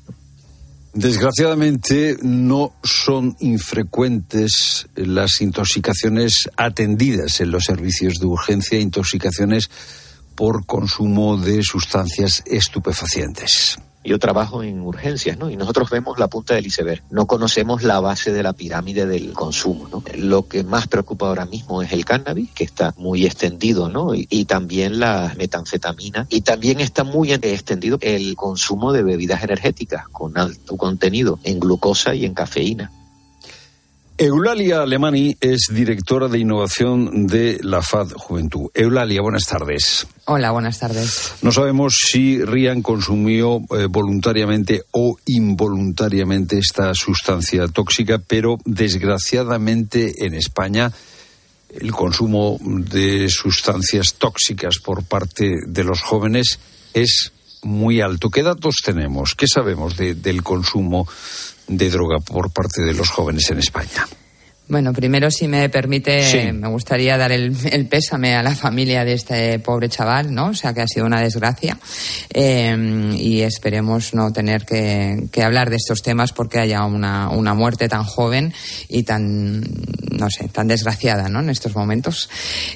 Desgraciadamente no son infrecuentes las intoxicaciones atendidas en los servicios de urgencia, intoxicaciones por consumo de sustancias estupefacientes. Yo trabajo en urgencias, ¿no? Y nosotros vemos la punta del iceberg. No conocemos la base de la pirámide del consumo, ¿no? Lo que más preocupa ahora mismo es el cannabis, que está muy extendido, ¿no? Y, y también la metanfetamina. Y también está muy extendido el consumo de bebidas energéticas con alto contenido en glucosa y en cafeína. Eulalia Alemani es directora de innovación de la FAD Juventud. Eulalia, buenas tardes. Hola, buenas tardes. No sabemos si Rian consumió eh, voluntariamente o involuntariamente esta sustancia tóxica, pero desgraciadamente en España el consumo de sustancias tóxicas por parte de los jóvenes es muy alto. ¿Qué datos tenemos? ¿Qué sabemos de, del consumo de droga por parte de los jóvenes en España? Bueno, primero, si me permite, me gustaría dar el, pésame a la familia de este pobre chaval, ¿no? O sea, que ha sido una desgracia. Eh, y esperemos no tener que, hablar de estos temas porque haya una, una muerte tan joven y tan, no sé, tan desgraciada, ¿no? En estos momentos.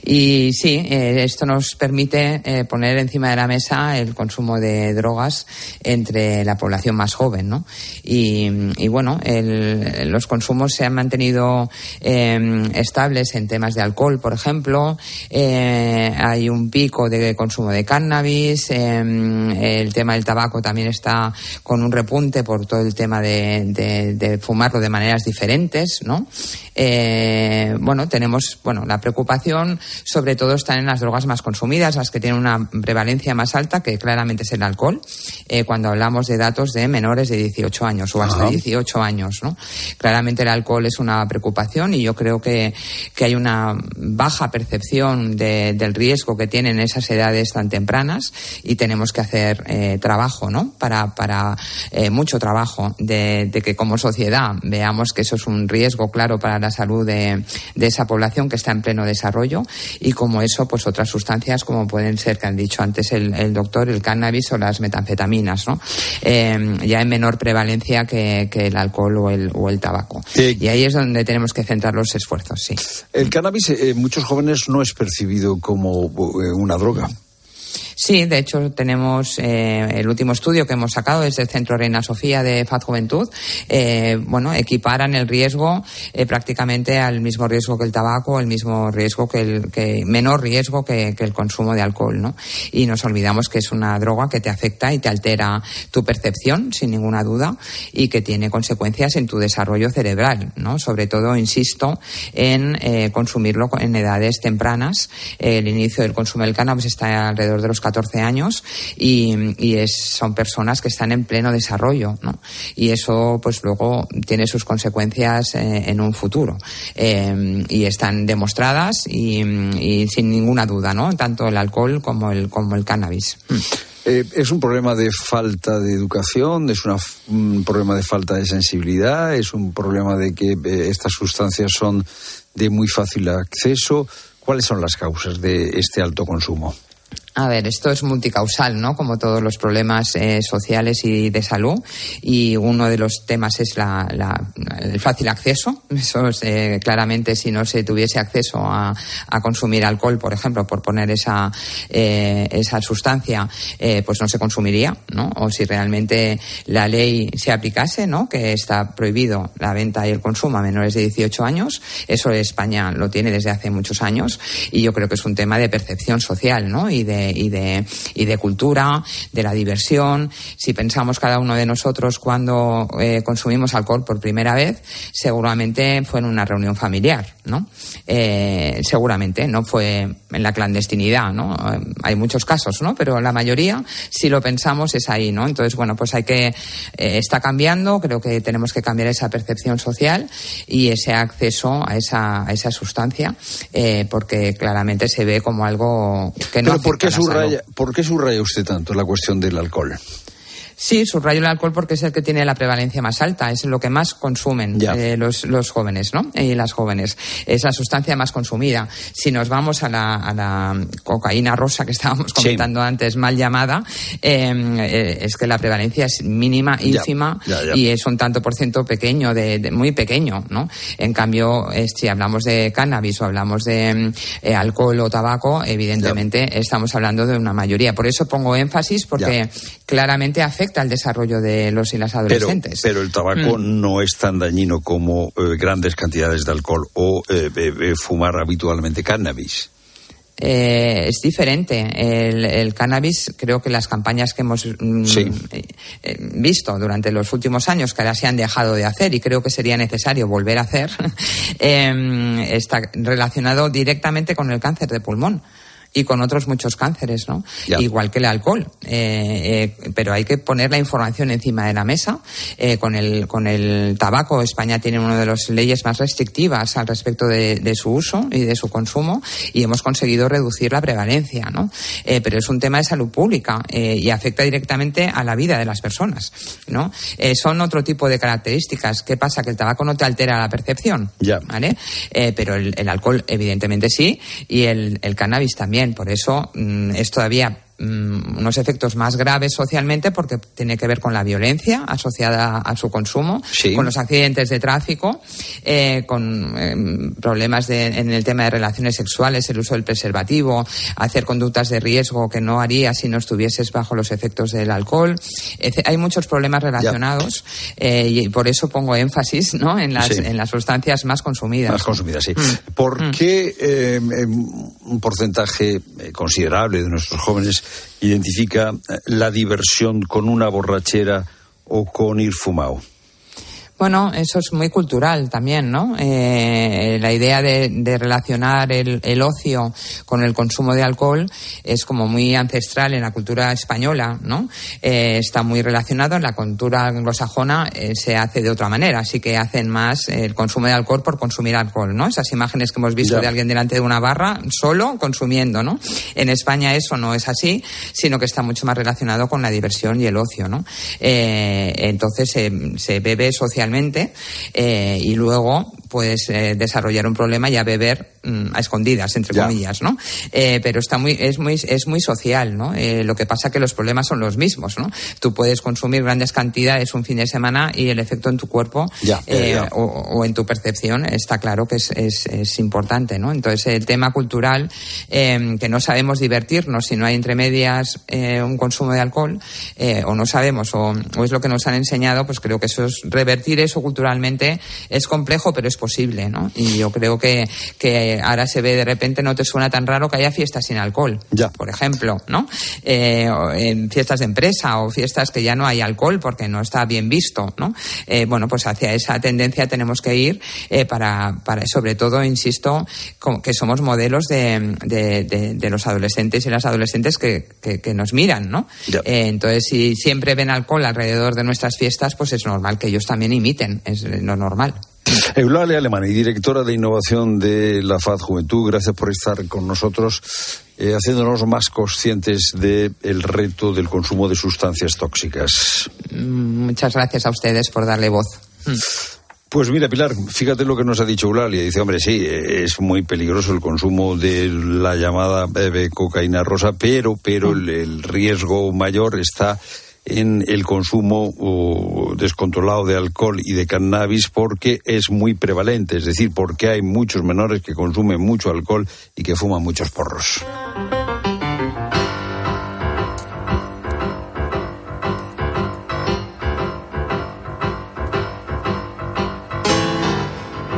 Y sí, eh, esto nos permite eh, poner encima de la mesa el consumo de drogas entre la población más joven, ¿no? Y, y bueno, el, los consumos se han mantenido Em, estables en temas de alcohol, por ejemplo. Eh, hay un pico de consumo de cannabis. Em, el tema del tabaco también está con un repunte por todo el tema de, fumarlo de maneras diferentes, ¿no? Eh, bueno, tenemos, bueno, la preocupación sobre todo está en las drogas más consumidas, las que tienen una prevalencia más alta, que claramente es el alcohol, eh, cuando hablamos de datos de menores de 18 años o hasta 18 años, ¿no? Claramente el alcohol es una preocupación y yo creo que, que hay una baja percepción del riesgo que tienen esas edades tan tempranas y tenemos que hacer eh, trabajo, ¿no? Para, para eh, mucho trabajo de, que como sociedad veamos que eso es un riesgo claro para la salud de, de, esa población que está en pleno desarrollo y como eso, pues otras sustancias como pueden ser, que han dicho antes el, doctor, el cannabis o las metanfetaminas, ¿no? Eh, ya en menor prevalencia que, que, el alcohol o el, o el tabaco. Y ahí es donde tenemos que centrar los esfuerzos, sí. El cannabis en eh, muchos jóvenes no es percibido como eh, una droga. Sí, de hecho tenemos eh, el último estudio que hemos sacado es el Centro Reina Sofía de Faz Juventud. Eh, bueno, equiparan el riesgo eh, prácticamente al mismo riesgo que el tabaco, el mismo riesgo que el que menor riesgo que, el consumo de alcohol, ¿no? Y nos olvidamos que es una droga que te afecta y te altera tu percepción, sin ninguna duda, y que tiene consecuencias en tu desarrollo cerebral, ¿no? Sobre todo, insisto, en consumirlo en edades tempranas. el inicio del consumo del cannabis está alrededor de los 14 años y, son personas que están en pleno desarrollo. Y eso, pues luego tiene sus consecuencias eh, en un futuro. Eh, y están demostradas y, sin ninguna duda, ¿no? Tanto el alcohol como el, como el cannabis. Mm. Eh, es un problema de falta de educación, es un problema de falta de sensibilidad, es un problema de que estas sustancias son de muy fácil acceso. ¿Cuáles son las causas de este alto consumo? A ver, esto es multicausal, ¿no? Como todos los problemas eh, sociales y de salud. Y uno de los temas es la, el fácil acceso. Eso es, eh, claramente, si no se tuviese acceso a, consumir alcohol, por ejemplo, por poner esa, eh, esa sustancia, pues no se consumiría, ¿no? O si realmente la ley se aplicase, ¿no? Que está prohibido la venta y el consumo a menores de 18 años. Eso España lo tiene desde hace muchos años. Y yo creo que es un tema de percepción social, ¿no? Y de y, de, y de cultura, de la diversión. Si pensamos cada uno de nosotros cuando eh, consumimos alcohol por primera vez, seguramente fue en una reunión familiar, ¿no? Eh, seguramente, no fue en la clandestinidad, ¿no? Hay muchos casos, ¿no? Pero la mayoría, si lo pensamos, es ahí, ¿no? Entonces, bueno, pues hay que, eh, está cambiando, creo que tenemos que cambiar esa percepción social y ese acceso a esa, a esa sustancia, porque claramente se ve como algo que no ¿Por qué subraya usted tanto la cuestión del alcohol? Sí, subrayo el alcohol porque es el que tiene la prevalencia más alta, es lo que más consumen eh, los, los, jóvenes, ¿no? Y las jóvenes. Es la sustancia más consumida. Si nos vamos a la, a la cocaína rosa que estábamos comentando antes, mal llamada, em, eh, es que la prevalencia es mínima, ínfima, y es un tanto por ciento pequeño, de, muy pequeño, ¿no? En cambio, si hablamos de cannabis o hablamos de eh, alcohol o tabaco, evidentemente estamos hablando de una mayoría. Por eso pongo énfasis porque claramente afecta al desarrollo de los y las adolescentes. Pero, el tabaco mm. no es tan dañino como eh, grandes cantidades de alcohol o eh, fumar habitualmente cannabis. Eh, es diferente. El, cannabis, creo que las campañas que hemos mm, visto durante los últimos años, que ahora se han dejado de hacer y creo que sería necesario volver a hacer, *laughs* está relacionado directamente con el cáncer de pulmón y con otros muchos cánceres, ¿no? Igual que el alcohol. Eh, eh, pero hay que poner la información encima de la mesa. Eh, con, el, con el tabaco, España tiene una de las leyes más restrictivas al respecto de, de su uso y de su consumo y hemos conseguido reducir la prevalencia, ¿no? pero es un tema de salud pública y afecta directamente a la vida de las personas, ¿no? son otro tipo de características. ¿Qué pasa? Que el tabaco no te altera la percepción, ya. ¿vale? pero el, el, alcohol, evidentemente sí, y el, el cannabis también. Por eso mm, es todavía Mm, unos efectos más graves socialmente porque tiene que ver con la violencia asociada a su consumo, con los accidentes de tráfico, eh, con em, problemas en el tema de relaciones sexuales, el uso del preservativo, hacer conductas de riesgo que no haría si no estuvieses bajo los efectos del alcohol. hay muchos problemas relacionados eh, y por eso pongo énfasis ¿no? en, las, en las sustancias más consumidas. Más consumidas, sí. Mm. ¿Por mm. qué em, em, un porcentaje eh, considerable de nuestros jóvenes identifica eh, la diversión con una borrachera o con ir fumado. Bueno, eso es muy cultural también, ¿no? Eh, la idea de, relacionar el, ocio con el consumo de alcohol es como muy ancestral en la cultura española, ¿no? Eh, está muy relacionado. En la cultura anglosajona eh, se hace de otra manera, así que hacen más el consumo de alcohol por consumir alcohol, ¿no? Esas imágenes que hemos visto de alguien delante de una barra solo consumiendo, ¿no? En España eso no es así, sino que está mucho más relacionado con la diversión y el ocio, ¿no? entonces se bebe socialmente eh, y luego puedes eh, desarrollar un problema y a beber mm, a escondidas, entre comillas, ¿no? Eh, pero está muy, es muy, es muy social, ¿no? lo que pasa que los problemas son los mismos, ¿no? Tú puedes consumir grandes cantidades un fin de semana y el efecto en tu cuerpo O, en tu percepción está claro que es, es, importante, ¿no? Entonces el tema cultural, em, que no sabemos divertirnos si no hay entre medias un consumo de alcohol, o no sabemos, o, o es lo que nos han enseñado, pues creo que eso es revertir eso culturalmente es complejo, pero es posible, ¿no? Y yo creo que, que ahora se ve de repente, no te suena tan raro que haya fiestas sin alcohol, ya. por ejemplo, ¿no? Eh, en fiestas de empresa o fiestas que ya no hay alcohol porque no está bien visto, ¿no? Eh, bueno, pues hacia esa tendencia tenemos que ir eh, para, para, sobre todo, insisto, que somos modelos de, de, los adolescentes y las adolescentes que, que, nos miran, ¿no? entonces, si siempre ven alcohol alrededor de nuestras fiestas, pues es normal que ellos también imiten, es lo normal. Eulalia Alemán y directora de innovación de la FAD Juventud, gracias por estar con nosotros, eh, haciéndonos más conscientes del reto del consumo de sustancias tóxicas. Mm, muchas gracias a ustedes por darle voz. Mm. Pues mira, Pilar, fíjate lo que nos ha dicho Eulalia. Dice, hombre, sí, es muy peligroso el consumo de la llamada bebé cocaína rosa, pero, pero mm. el riesgo mayor está en el consumo descontrolado de alcohol y de cannabis porque es muy prevalente, es decir, porque hay muchos menores que consumen mucho alcohol y que fuman muchos porros.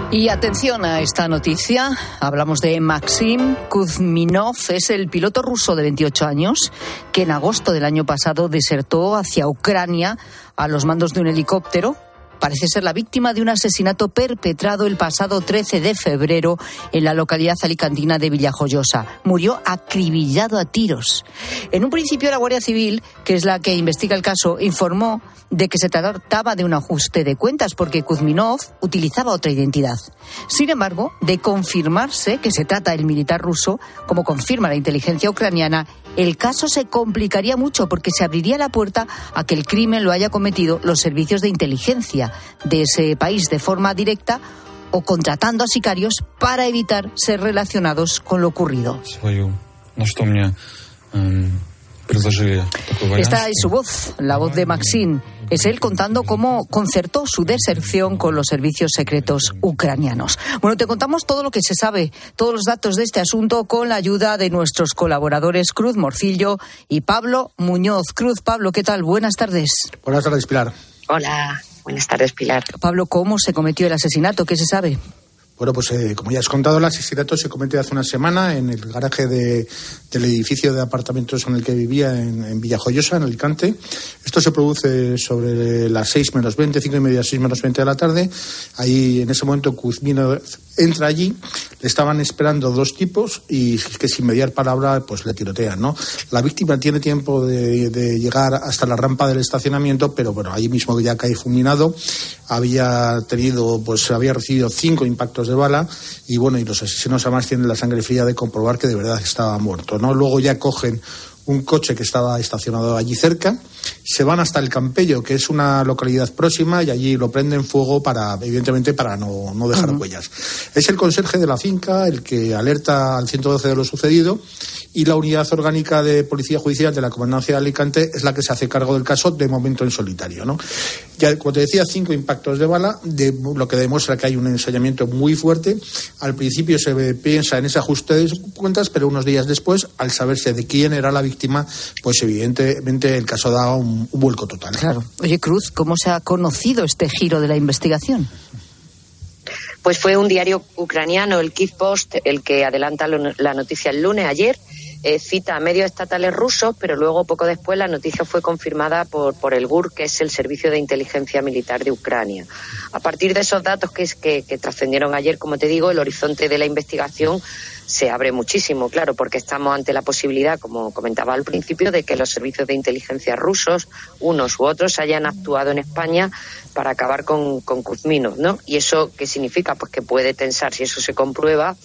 Y atención a esta noticia. Hablamos de Maxim Kuzminov. Es el piloto ruso de 28 años que en agosto del año pasado desertó hacia Ucrania a los mandos de un helicóptero parece ser la víctima de un asesinato perpetrado el pasado 13 de febrero en la localidad alicantina de Villajoyosa. Murió acribillado a tiros. En un principio la Guardia Civil, que es la que investiga el caso, informó de que se trataba de un ajuste de cuentas porque Kuzminov utilizaba otra identidad. Sin embargo, de confirmarse que se trata del militar ruso, como confirma la inteligencia ucraniana, el caso se complicaría mucho porque se abriría la puerta a que el crimen lo haya cometido los servicios de inteligencia de ese país de forma directa o contratando a sicarios para evitar ser relacionados con lo ocurrido. Esta es su voz, la voz de Maxine. Es él contando cómo concertó su deserción con los servicios secretos ucranianos. Bueno, te contamos todo lo que se sabe, todos los datos de este asunto con la ayuda de nuestros colaboradores Cruz Morcillo y Pablo Muñoz. Cruz, Pablo, ¿qué tal? Buenas tardes. Buenas tardes, Pilar. Hola, buenas tardes, Pilar. Pablo, ¿cómo se cometió el asesinato? ¿Qué se sabe? Bueno, pues eh, como ya has contado, el asesinato se cometió hace una semana en el garaje de, del edificio de apartamentos en el que vivía en, en Villajoyosa, en Alicante. Esto se produce sobre las 6 menos 20, 5 y media, 6 menos 20 de la tarde. Ahí, en ese momento, Kuzmino entra allí, le estaban esperando dos tipos y que sin mediar palabra, pues le tirotean, ¿no? La víctima tiene tiempo de, de llegar hasta la rampa del estacionamiento, pero bueno, allí mismo ya cae fulminado. Había tenido, pues había recibido cinco impactos de bala y bueno, y los asesinos además tienen la sangre fría de comprobar que de verdad estaba muerto, ¿no? Luego ya cogen un coche que estaba estacionado allí cerca, se van hasta el Campello, que es una localidad próxima, y allí lo prenden fuego para, evidentemente, para no, no dejar huellas. Es el conserje de la finca el que alerta al 112 de lo sucedido y la unidad orgánica de policía judicial de la comandancia de Alicante es la que se hace cargo del caso de momento en solitario, ¿no? Ya, como te decía, cinco impactos de bala, de, lo que demuestra que hay un ensayamiento muy fuerte. Al principio se piensa en ese ajuste de cuentas, pero unos días después, al saberse de quién era la víctima, pues evidentemente el caso da un, un vuelco total. Claro. Oye, Cruz, ¿cómo se ha conocido este giro de la investigación? Pues fue un diario ucraniano, el Kiev Post, el que adelanta la noticia el lunes, ayer, eh, cita a medios estatales rusos, pero luego, poco después, la noticia fue confirmada por, por el GUR, que es el Servicio de Inteligencia Militar de Ucrania. A partir de esos datos que, que, que trascendieron ayer, como te digo, el horizonte de la investigación se abre muchísimo, claro, porque estamos ante la posibilidad, como comentaba al principio, de que los servicios de inteligencia rusos, unos u otros, hayan actuado en España para acabar con, con Kuzminov, ¿no? ¿Y eso qué significa? Pues que puede tensar, si eso se comprueba,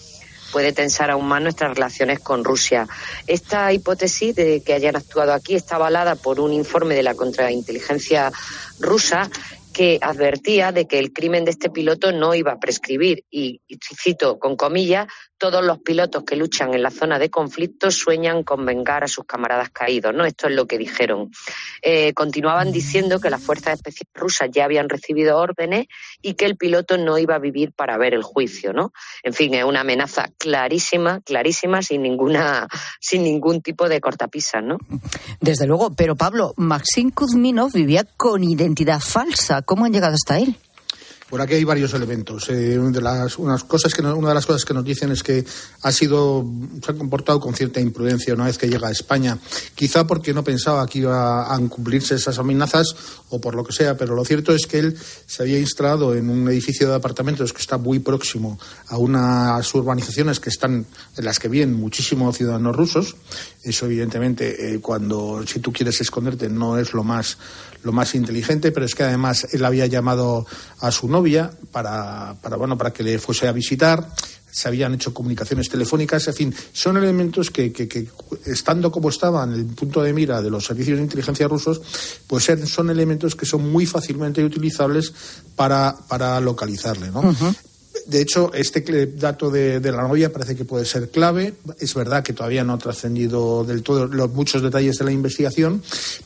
puede tensar aún más nuestras relaciones con Rusia. Esta hipótesis de que hayan actuado aquí está avalada por un informe de la contrainteligencia rusa que advertía de que el crimen de este piloto no iba a prescribir y, cito con comillas, todos los pilotos que luchan en la zona de conflicto sueñan con vengar a sus camaradas caídos, ¿no? Esto es lo que dijeron. Eh, continuaban diciendo que las fuerzas especiales rusas ya habían recibido órdenes y que el piloto no iba a vivir para ver el juicio, ¿no? En fin, es una amenaza clarísima, clarísima, sin ninguna, sin ningún tipo de cortapisas, ¿no? Desde luego, pero Pablo, Maxim Kuzminov vivía con identidad falsa. ¿Cómo han llegado hasta él? Por aquí hay varios elementos. Eh, de las, unas cosas que no, una de las cosas que nos dicen es que ha sido, se ha comportado con cierta imprudencia una vez que llega a España. Quizá porque no pensaba que iba a cumplirse esas amenazas o por lo que sea, pero lo cierto es que él se había instalado en un edificio de apartamentos que está muy próximo a unas urbanizaciones que están en las que viven muchísimos ciudadanos rusos. Eso, evidentemente, eh, cuando si tú quieres esconderte no es lo más lo más inteligente, pero es que además él había llamado a su novia para, para, bueno, para que le fuese a visitar se habían hecho comunicaciones telefónicas, en fin, son elementos que, que, estando como estaban en el punto de mira de los servicios de inteligencia rusos, pues son elementos que son muy fácilmente utilizables para, para localizarle, ¿no? De hecho, este dato de, la novia parece que puede ser clave. Es verdad que todavía no ha trascendido del todo los muchos detalles de la investigación,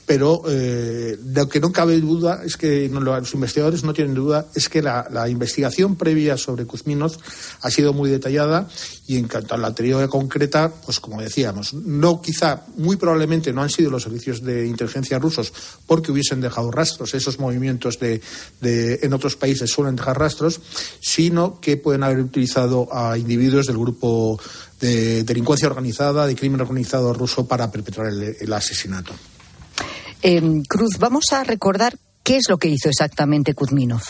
pero eh, lo que no cabe duda es que los investigadores no tienen duda es que la, la, investigación previa sobre Kuzminov ha sido muy detallada y en cuanto a la teoría concreta, pues como decíamos, no quizá, muy probablemente no han sido los servicios de inteligencia rusos porque hubiesen dejado rastros, esos movimientos de, de en otros países suelen dejar rastros, sino que pueden haber utilizado a individuos del grupo de delincuencia organizada, de crimen organizado ruso para perpetrar el, asesinato. Eh, Cruz, vamos a recordar qué es lo que hizo exactamente Kuzminov.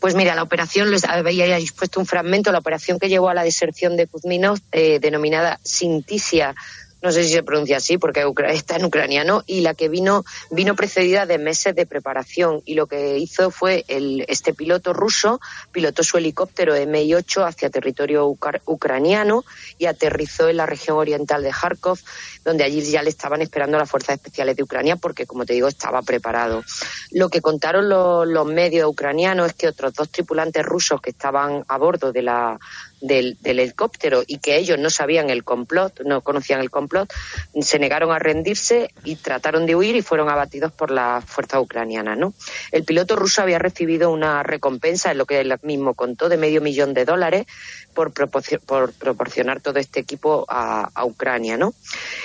Pues mira, la operación, les había dispuesto un fragmento, la operación que llevó a la deserción de Kuzminov, eh, denominada Sintisia no sé si se pronuncia así porque está en ucraniano, y la que vino, vino precedida de meses de preparación. Y lo que hizo fue el, este piloto ruso pilotó su helicóptero Mi-8 hacia territorio ucr ucraniano y aterrizó en la región oriental de Kharkov, donde allí ya le estaban esperando las fuerzas especiales de Ucrania porque, como te digo, estaba preparado. Lo que contaron los, los medios ucranianos es que otros dos tripulantes rusos que estaban a bordo de la del, helicóptero y que ellos no sabían el complot, no conocían el complot, se negaron a rendirse y trataron de huir y fueron abatidos por las fuerzas ucranianas. ¿no? El piloto ruso había recibido una recompensa, en lo que él mismo contó, de medio millón de dólares por, proporcionar todo este equipo a, Ucrania, ¿no?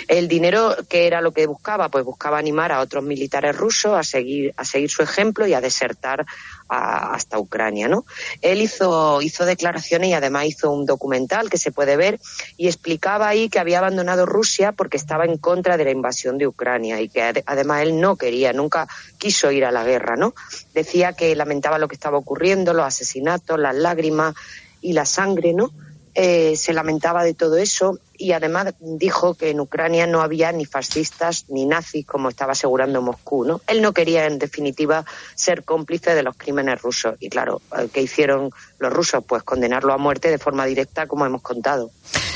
El dinero que era lo que buscaba, pues buscaba animar a otros militares rusos a seguir a seguir su ejemplo y a desertar hasta Ucrania, ¿no? Él hizo hizo declaraciones y además hizo un documental que se puede ver y explicaba ahí que había abandonado Rusia porque estaba en contra de la invasión de Ucrania y que además él no quería, nunca quiso ir a la guerra, ¿no? Decía que lamentaba lo que estaba ocurriendo, los asesinatos, las lágrimas y la sangre, ¿no? Eh, se lamentaba de todo eso y además dijo que en Ucrania no había ni fascistas ni nazis, como estaba asegurando Moscú. ¿no? Él no quería, en definitiva, ser cómplice de los crímenes rusos. Y claro, eh, ¿qué hicieron los rusos? Pues condenarlo a muerte de forma directa, como hemos contado.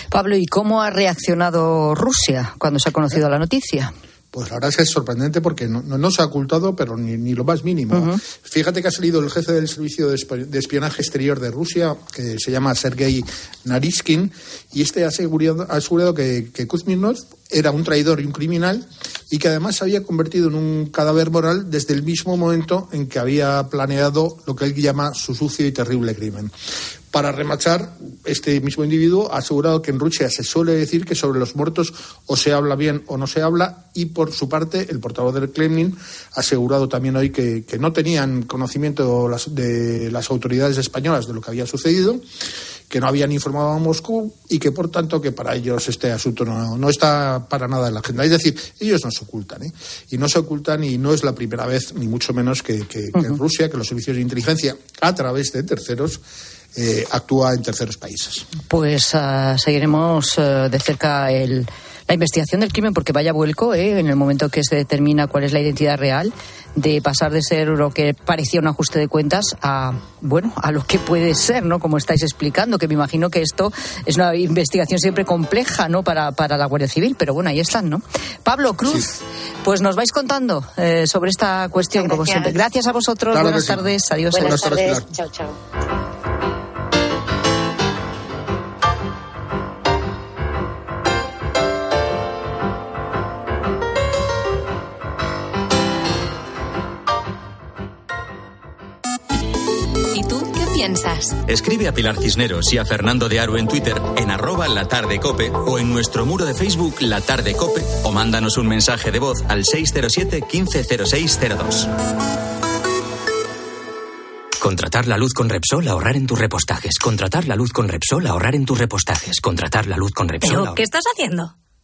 Pablo, ¿y cómo ha reaccionado Rusia cuando se ha conocido la noticia? Pues la verdad es que es sorprendente porque no, se ha ocultado, pero ni, lo más mínimo. Fíjate que ha salido el jefe del Servicio de Espionaje Exterior de Rusia, que se llama Sergei Nariskin, y este ha asegurado, ha asegurado que, que Kuzminov era un traidor y un criminal y que además se había convertido en un cadáver moral desde el mismo momento en que había planeado lo que él llama su sucio y terrible crimen. Para remachar, este mismo individuo ha asegurado que en Rusia se suele decir que sobre los muertos o se habla bien o no se habla y por su parte el portavoz del Kremlin ha asegurado también hoy que, no tenían conocimiento de las autoridades españolas de lo que había sucedido que no habían informado a Moscú y que por tanto que para ellos este asunto no, está para nada en la agenda. Es decir, ellos no se ocultan ¿eh? y no se ocultan y no es la primera vez ni mucho menos que, Rusia, que los servicios de inteligencia a través de terceros eh, actúa en terceros países. Pues uh, seguiremos uh, de cerca el, la investigación del crimen porque vaya vuelco ¿eh? en el momento que se determina cuál es la identidad real de pasar de ser lo que parecía un ajuste de cuentas a bueno a lo que puede ser no como estáis explicando que me imagino que esto es una investigación siempre compleja no para, para la Guardia Civil pero bueno ahí están no Pablo Cruz pues nos vais contando eh, sobre esta cuestión como siempre. Gracias a vosotros buenas tardes adiós buenas tardes chao chao Escribe a Pilar Cisneros y a Fernando de Aro en Twitter en arroba latardecope o en nuestro muro de Facebook La Tarde Cope o mándanos un mensaje de voz al 607 150602. Contratar la luz con Repsol, ahorrar en tus repostajes. Contratar la luz con Repsol, ahorrar en tus repostajes. Contratar la luz con Repsol. ¿Pero qué estás haciendo?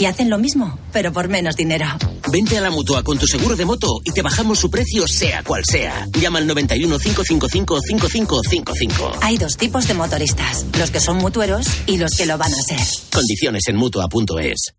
que hacen lo mismo, pero por menos dinero. Vente a la mutua con tu seguro de moto y te bajamos su precio, sea cual sea. Llama al 91 555 5555. Hay dos tipos de motoristas: los que son mutueros y los que lo van a ser. Condiciones en mutua.es.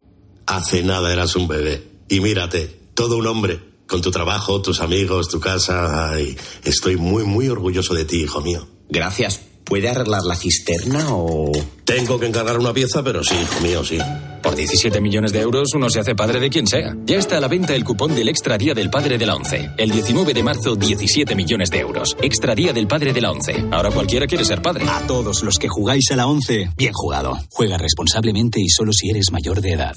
Hace nada eras un bebé. Y mírate, todo un hombre. Con tu trabajo, tus amigos, tu casa. Ay, estoy muy, muy orgulloso de ti, hijo mío. Gracias. ¿Puede arreglar la cisterna o...? Tengo que encargar una pieza, pero sí, hijo mío, sí. Por 17 millones de euros uno se hace padre de quien sea. Ya está a la venta el cupón del Extra Día del Padre de la ONCE. El 19 de marzo, 17 millones de euros. Extra Día del Padre de la ONCE. Ahora cualquiera quiere ser padre. A todos los que jugáis a la ONCE, bien jugado. Juega responsablemente y solo si eres mayor de edad.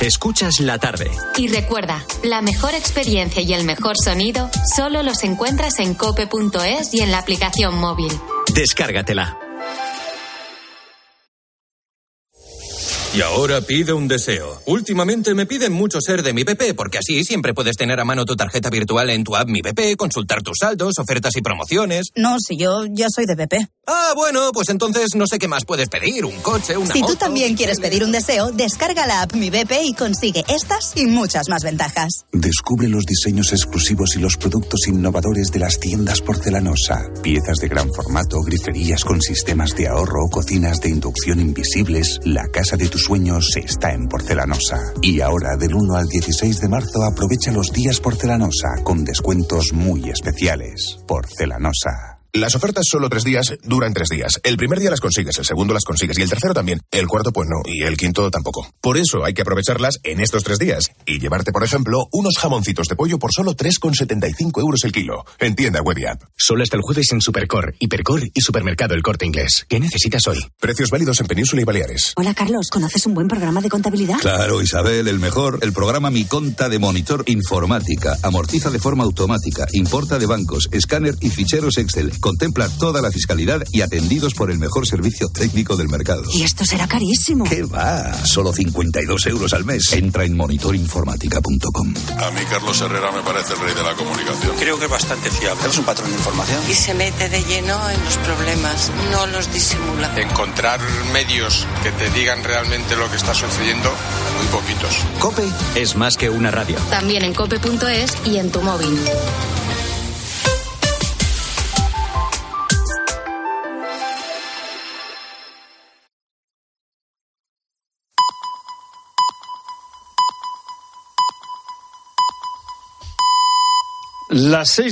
Escuchas la tarde. Y recuerda, la mejor experiencia y el mejor sonido solo los encuentras en cope.es y en la aplicación móvil. Descárgatela. Y ahora pide un deseo. Últimamente me piden mucho ser de mi BP, porque así siempre puedes tener a mano tu tarjeta virtual en tu app Mi BP, consultar tus saldos, ofertas y promociones. No, si yo ya soy de BP. Ah, bueno, pues entonces no sé qué más puedes pedir, un coche, una Si tú también quieres pedir un deseo, descarga la app Mi BP y consigue estas y muchas más ventajas. Descubre los diseños exclusivos y los productos innovadores de las tiendas porcelanosa. Piezas de gran formato, griferías con sistemas de ahorro, cocinas de inducción invisibles, la casa de tus tus sueños está en Porcelanosa. Y ahora, del 1 al 16 de marzo, aprovecha los días Porcelanosa con descuentos muy especiales. Porcelanosa. Las ofertas solo tres días duran tres días. El primer día las consigues, el segundo las consigues y el tercero también. El cuarto pues no y el quinto tampoco. Por eso hay que aprovecharlas en estos tres días y llevarte, por ejemplo, unos jamoncitos de pollo por solo 3,75 euros el kilo. En tienda web y app. Solo hasta el jueves en Supercor, Hipercor y Supermercado El Corte Inglés. ¿Qué necesitas hoy? Precios válidos en Península y Baleares. Hola Carlos, ¿conoces un buen programa de contabilidad? Claro, Isabel, el mejor. El programa Mi Conta de Monitor Informática. Amortiza de forma automática, importa de bancos, escáner y ficheros Excel. Contempla toda la fiscalidad y atendidos por el mejor servicio técnico del mercado. Y esto será carísimo. ¿Qué va? Solo 52 euros al mes. Entra en monitorinformática.com. A mí Carlos Herrera me parece el rey de la comunicación. Creo que es bastante fiable. Es un patrón de información. Y se mete de lleno en los problemas, no los disimula. Encontrar medios que te digan realmente lo que está sucediendo, muy poquitos. Cope es más que una radio. También en cope.es y en tu móvil. Las seis de